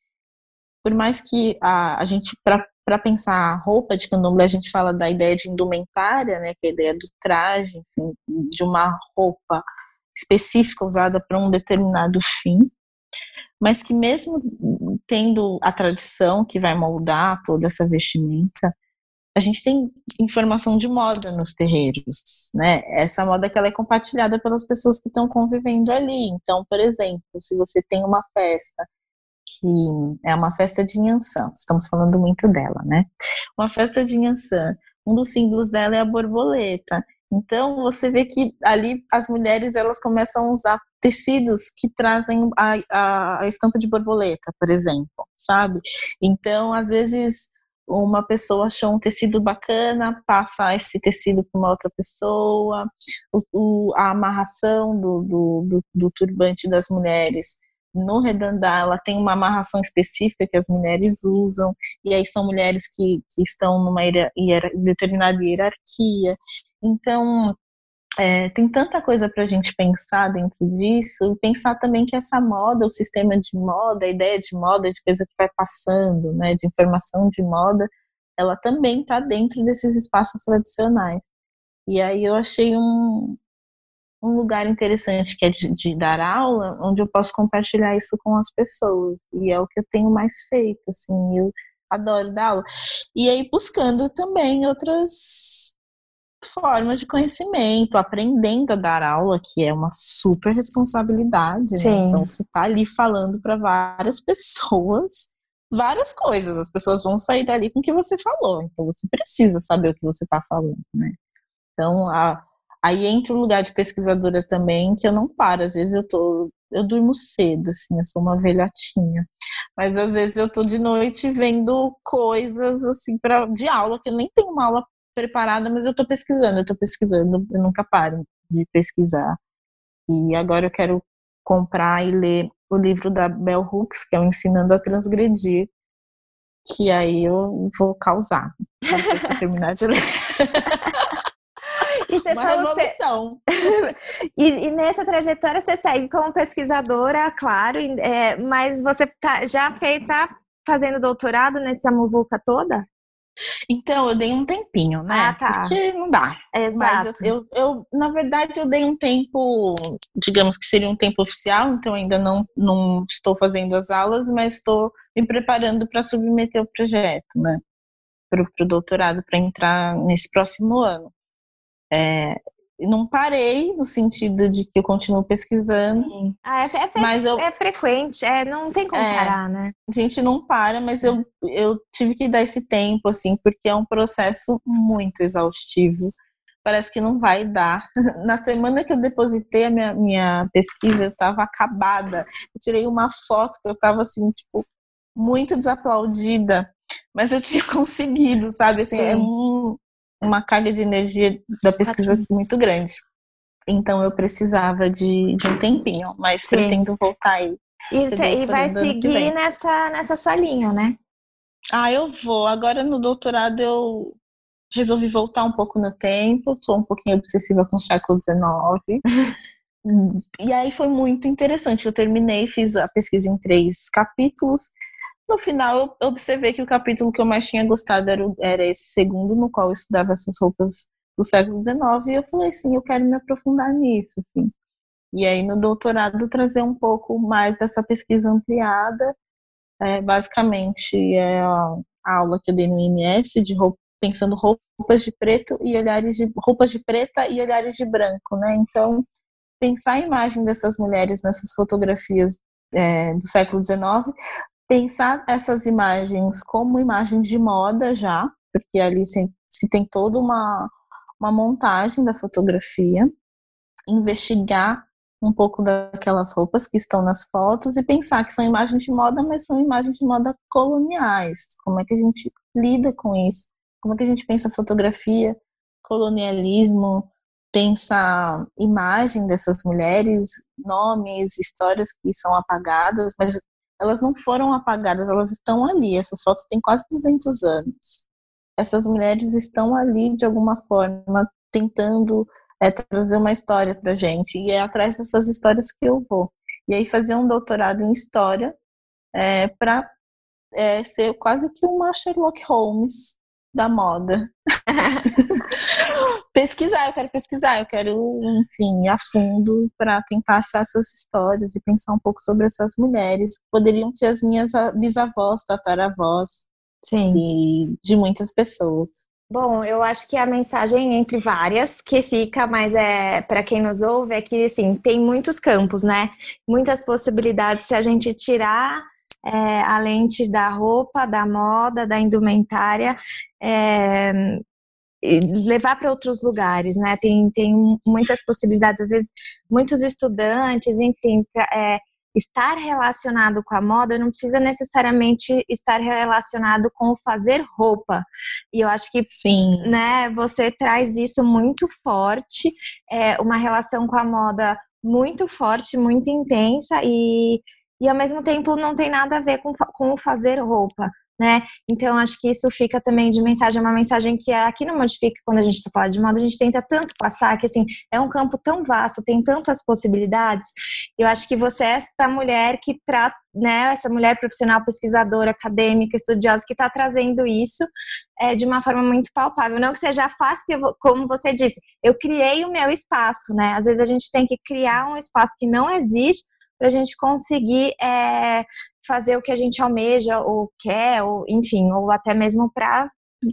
por mais que a, a gente, para pensar roupa de candomblé, a gente fala da ideia de indumentária, né, que é a ideia do traje, enfim, de uma roupa específica usada para um determinado fim, mas que mesmo tendo a tradição que vai moldar toda essa vestimenta, a gente tem informação de moda nos terreiros, né? Essa moda que ela é compartilhada pelas pessoas que estão convivendo ali. Então, por exemplo, se você tem uma festa que é uma festa de Nhansan, estamos falando muito dela, né? Uma festa de Nhansan, um dos símbolos dela é a borboleta. Então, você vê que ali as mulheres elas começam a usar tecidos que trazem a, a, a estampa de borboleta, por exemplo, sabe? Então, às vezes uma pessoa achou um tecido bacana, passa esse tecido para uma outra pessoa, o, o, a amarração do, do, do, do, turbante das mulheres no redandar, ela tem uma amarração específica que as mulheres usam, e aí são mulheres que, que estão numa determinada hierarquia. Então, é, tem tanta coisa para a gente pensar dentro disso, e pensar também que essa moda, o sistema de moda, a ideia de moda, de coisa que vai passando, né, de informação de moda, ela também está dentro desses espaços tradicionais. E aí eu achei um, um lugar interessante que é de, de, dar aula, onde eu posso compartilhar isso com as pessoas. E é o que eu tenho mais feito, assim, eu adoro dar aula. E aí buscando também outras formas de conhecimento, aprendendo a dar aula, que é uma super responsabilidade. Né? Então você está ali falando para várias [laughs] pessoas várias coisas. As pessoas vão sair dali com o que você falou. Então você precisa saber o que você está falando, né? Então a, aí entra o lugar de pesquisadora também, que eu não paro. Às vezes eu tô eu durmo cedo, assim, eu sou uma velhotinha. Mas às vezes eu tô de noite vendo coisas assim para de aula que eu nem tenho uma aula preparada, mas eu estou pesquisando, eu estou pesquisando, eu nunca paro de pesquisar. E agora eu quero comprar e ler o livro da Bell Hooks, que é o Ensinando a Transgredir, que aí eu vou causar depois que eu terminar de ler. [laughs] E você Uma revolução. Você... [laughs] e, e, nessa trajetória você segue como pesquisadora, claro, é, mas você tá, já fez, tá fazendo doutorado nessa muvuca toda? Então, eu dei um tempinho, né? Ah, tá. Porque não dá. Exato. Mas eu, eu, eu, na verdade, eu dei um tempo, digamos que seria um tempo oficial, então ainda não, não estou fazendo as aulas, mas estou me preparando para submeter o projeto, né? Para o doutorado, para entrar nesse próximo ano. É, não parei no sentido de que eu continuo pesquisando. Ah, é, é, mas eu, é frequente, é, não tem como é, parar, né? A gente não para, mas eu, eu tive que dar esse tempo, assim, porque é um processo muito exaustivo. Parece que não vai dar. [laughs] Na semana que eu depositei a minha, minha pesquisa, eu estava acabada. Eu tirei uma foto que eu estava assim, tipo, muito desaplaudida. Mas eu [laughs] tinha conseguido, sabe? Assim, é um, uma carga de energia da pesquisa muito grande. Então eu precisava de, de um tempinho, mas Sim. pretendo voltar aí. E, e vai seguir nessa, nessa sua linha, né? Ah, eu vou. Agora no doutorado eu resolvi voltar um pouco no tempo, sou um pouquinho obsessiva com o século XIX. [laughs] e aí foi muito interessante. Eu terminei, fiz a pesquisa em três capítulos no final, eu observei que o capítulo que eu mais tinha gostado era, era esse segundo, no qual eu estudava essas roupas do século XIX, e eu falei assim, eu quero me aprofundar nisso, assim. E aí, no doutorado, trazer um pouco mais dessa pesquisa ampliada, é, basicamente, é a, aula que eu dei no IMS, de roupa, pensando roupas de preto e olhares de roupas de preta e olhares de branco, né? Então, pensar a imagem dessas mulheres nessas fotografias é, do século XIX pensar essas imagens como imagens de moda já, porque ali se, se tem toda uma, uma montagem da fotografia, investigar um pouco daquelas roupas que estão nas fotos e pensar que são imagens de moda, mas são imagens de moda coloniais. Como é que a gente lida com isso? Como é que a gente pensa fotografia, colonialismo, pensa imagem dessas mulheres, nomes, histórias que são apagadas, mas elas não foram apagadas, elas estão ali. Essas fotos têm quase 200 anos. Essas mulheres estão ali de alguma forma tentando é, trazer uma história para gente e é atrás dessas histórias que eu vou. E aí fazer um doutorado em história é, para é, ser quase que uma Sherlock Holmes da moda. [laughs] pesquisar, eu quero pesquisar, eu quero, enfim, ir a fundo para tentar achar essas histórias e pensar um pouco sobre essas mulheres que poderiam ser as minhas bisavós, tataravós, Sim. e de muitas pessoas. Bom, eu acho que a mensagem entre várias que fica, mas é para quem nos ouve é que assim tem muitos campos, né? Muitas possibilidades se a gente tirar é, a lente da roupa, da moda, da indumentária, é, levar para outros lugares, né? Tem, tem muitas possibilidades, às vezes, muitos estudantes, enfim, é, estar relacionado com a moda não precisa necessariamente estar relacionado com o fazer roupa. E eu acho que, Sim. né, você traz isso muito forte, é, uma relação com a moda muito forte, muito intensa e, e ao mesmo tempo não tem nada a ver com, com o fazer roupa né? Então, acho que isso fica também de mensagem, é uma mensagem que aqui no Modifica, quando a gente está falando de moda, a gente tenta tanto passar que, assim, é um campo tão vasto, tem tantas possibilidades. Eu acho que você é esta mulher que trata, né, essa mulher profissional, pesquisadora, acadêmica, estudiosa, que está trazendo isso é, de uma forma muito palpável. Não que seja fácil, porque, como você disse, eu criei o meu espaço, né? Às vezes a gente tem que criar um espaço que não existe para a gente conseguir é, fazer o que a gente almeja ou quer, ou enfim, ou até mesmo para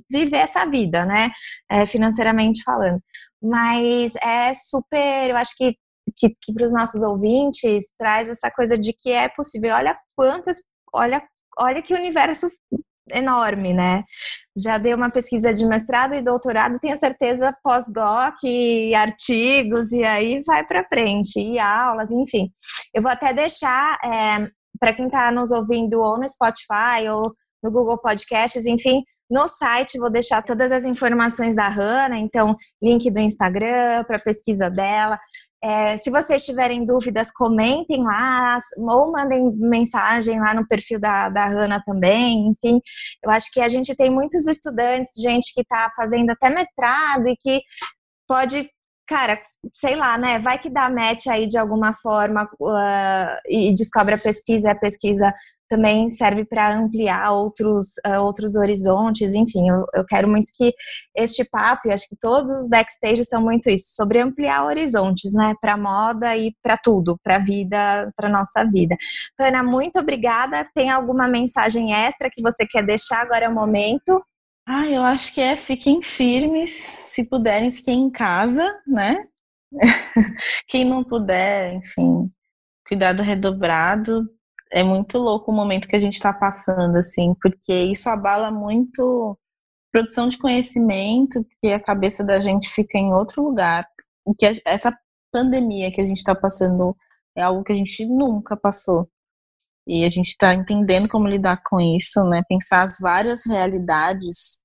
viver essa vida, né? É, financeiramente falando. Mas é super, eu acho que, que, que para os nossos ouvintes traz essa coisa de que é possível. Olha quantas, olha, olha que universo enorme, né? Já dei uma pesquisa de mestrado e doutorado, tenho certeza pós-doc artigos e aí vai para frente e aulas, enfim. Eu vou até deixar é, para quem está nos ouvindo ou no Spotify ou no Google Podcasts, enfim, no site vou deixar todas as informações da Hanna, então link do Instagram para pesquisa dela. É, se vocês tiverem dúvidas, comentem lá ou mandem mensagem lá no perfil da, da Hanna também. Enfim, eu acho que a gente tem muitos estudantes, gente que está fazendo até mestrado e que pode cara, sei lá, né? Vai que dá match aí de alguma forma uh, e descobre a pesquisa, a pesquisa também serve para ampliar outros, uh, outros horizontes, enfim, eu, eu, quero muito que este papo, e acho que todos os backstage são muito isso, sobre ampliar horizontes, né, para moda e para tudo, para vida, para nossa vida. Ana, muito obrigada. Tem alguma mensagem extra que você quer deixar? Agora é o momento. Ah, eu acho que é fiquem firmes, se puderem, fiquem em casa, né? [laughs] Quem não puder, enfim, cuidado redobrado. É muito louco o momento que a gente está passando, assim, porque isso abala muito produção de conhecimento, porque a cabeça da gente fica em outro lugar. Que essa pandemia que a gente está passando é algo que a gente nunca passou. E a gente está entendendo como lidar com isso, né? Pensar as várias realidades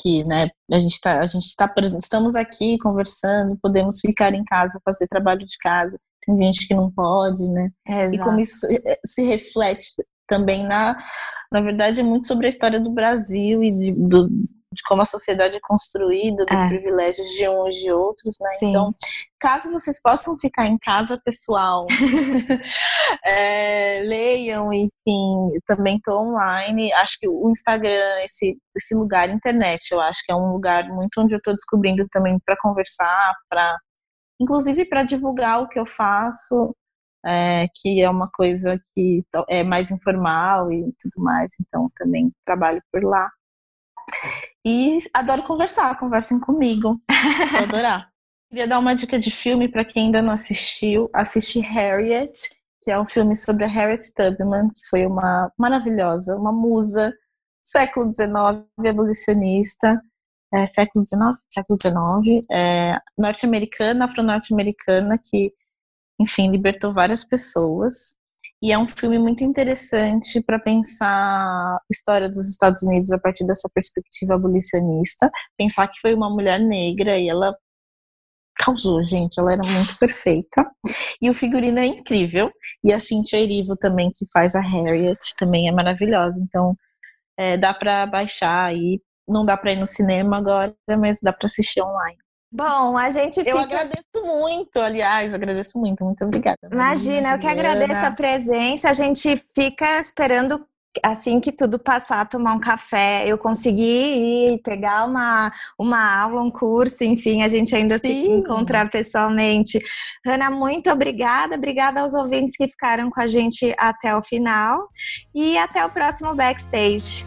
que, né? A gente tá, a gente tá, estamos aqui conversando, podemos ficar em casa, fazer trabalho de casa. Tem gente que não pode, né? É, e como isso se reflete também na, na verdade, é muito sobre a história do Brasil e de, do, de como a sociedade é construída, dos é. privilégios de uns e de outros, né? Sim. Então, caso vocês possam ficar em casa, pessoal, [laughs] é, leiam, enfim, também estou online. Acho que o Instagram, esse, esse lugar, internet, eu acho que é um lugar muito onde eu estou descobrindo também para conversar, para inclusive para divulgar o que eu faço. É, que é uma coisa que é mais informal e tudo mais, então também trabalho por lá. E adoro conversar, conversem comigo. Vou adorar. [laughs] Queria dar uma dica de filme para quem ainda não assistiu. Assiste Harriet, que é um filme sobre a Harriet Tubman, que foi uma maravilhosa, uma musa, século XIX, abolicionista, é, século XIX, século XIX, é, norte-americana, afro-norte-americana, que, enfim, libertou várias pessoas. E é um filme muito interessante para pensar a história dos Estados Unidos a partir dessa perspectiva abolicionista. Pensar que foi uma mulher negra e ela causou, gente. Ela era muito perfeita. E o figurino é incrível. E a Cynthia Erivo também, que faz a Harriet, também é maravilhosa. Então, é, dá para baixar aí. Não dá para ir no cinema agora, mas dá para assistir online. Bom, a gente fica... Eu agradeço muito, aliás, agradeço muito, muito obrigada. Imagina, eu que agradeço a presença. A gente fica esperando assim que tudo passar, tomar um café, eu conseguir ir pegar uma, uma aula, um curso, enfim, a gente ainda Sim. se encontrar pessoalmente. Ana, muito obrigada, obrigada aos ouvintes que ficaram com a gente até o final e até o próximo backstage.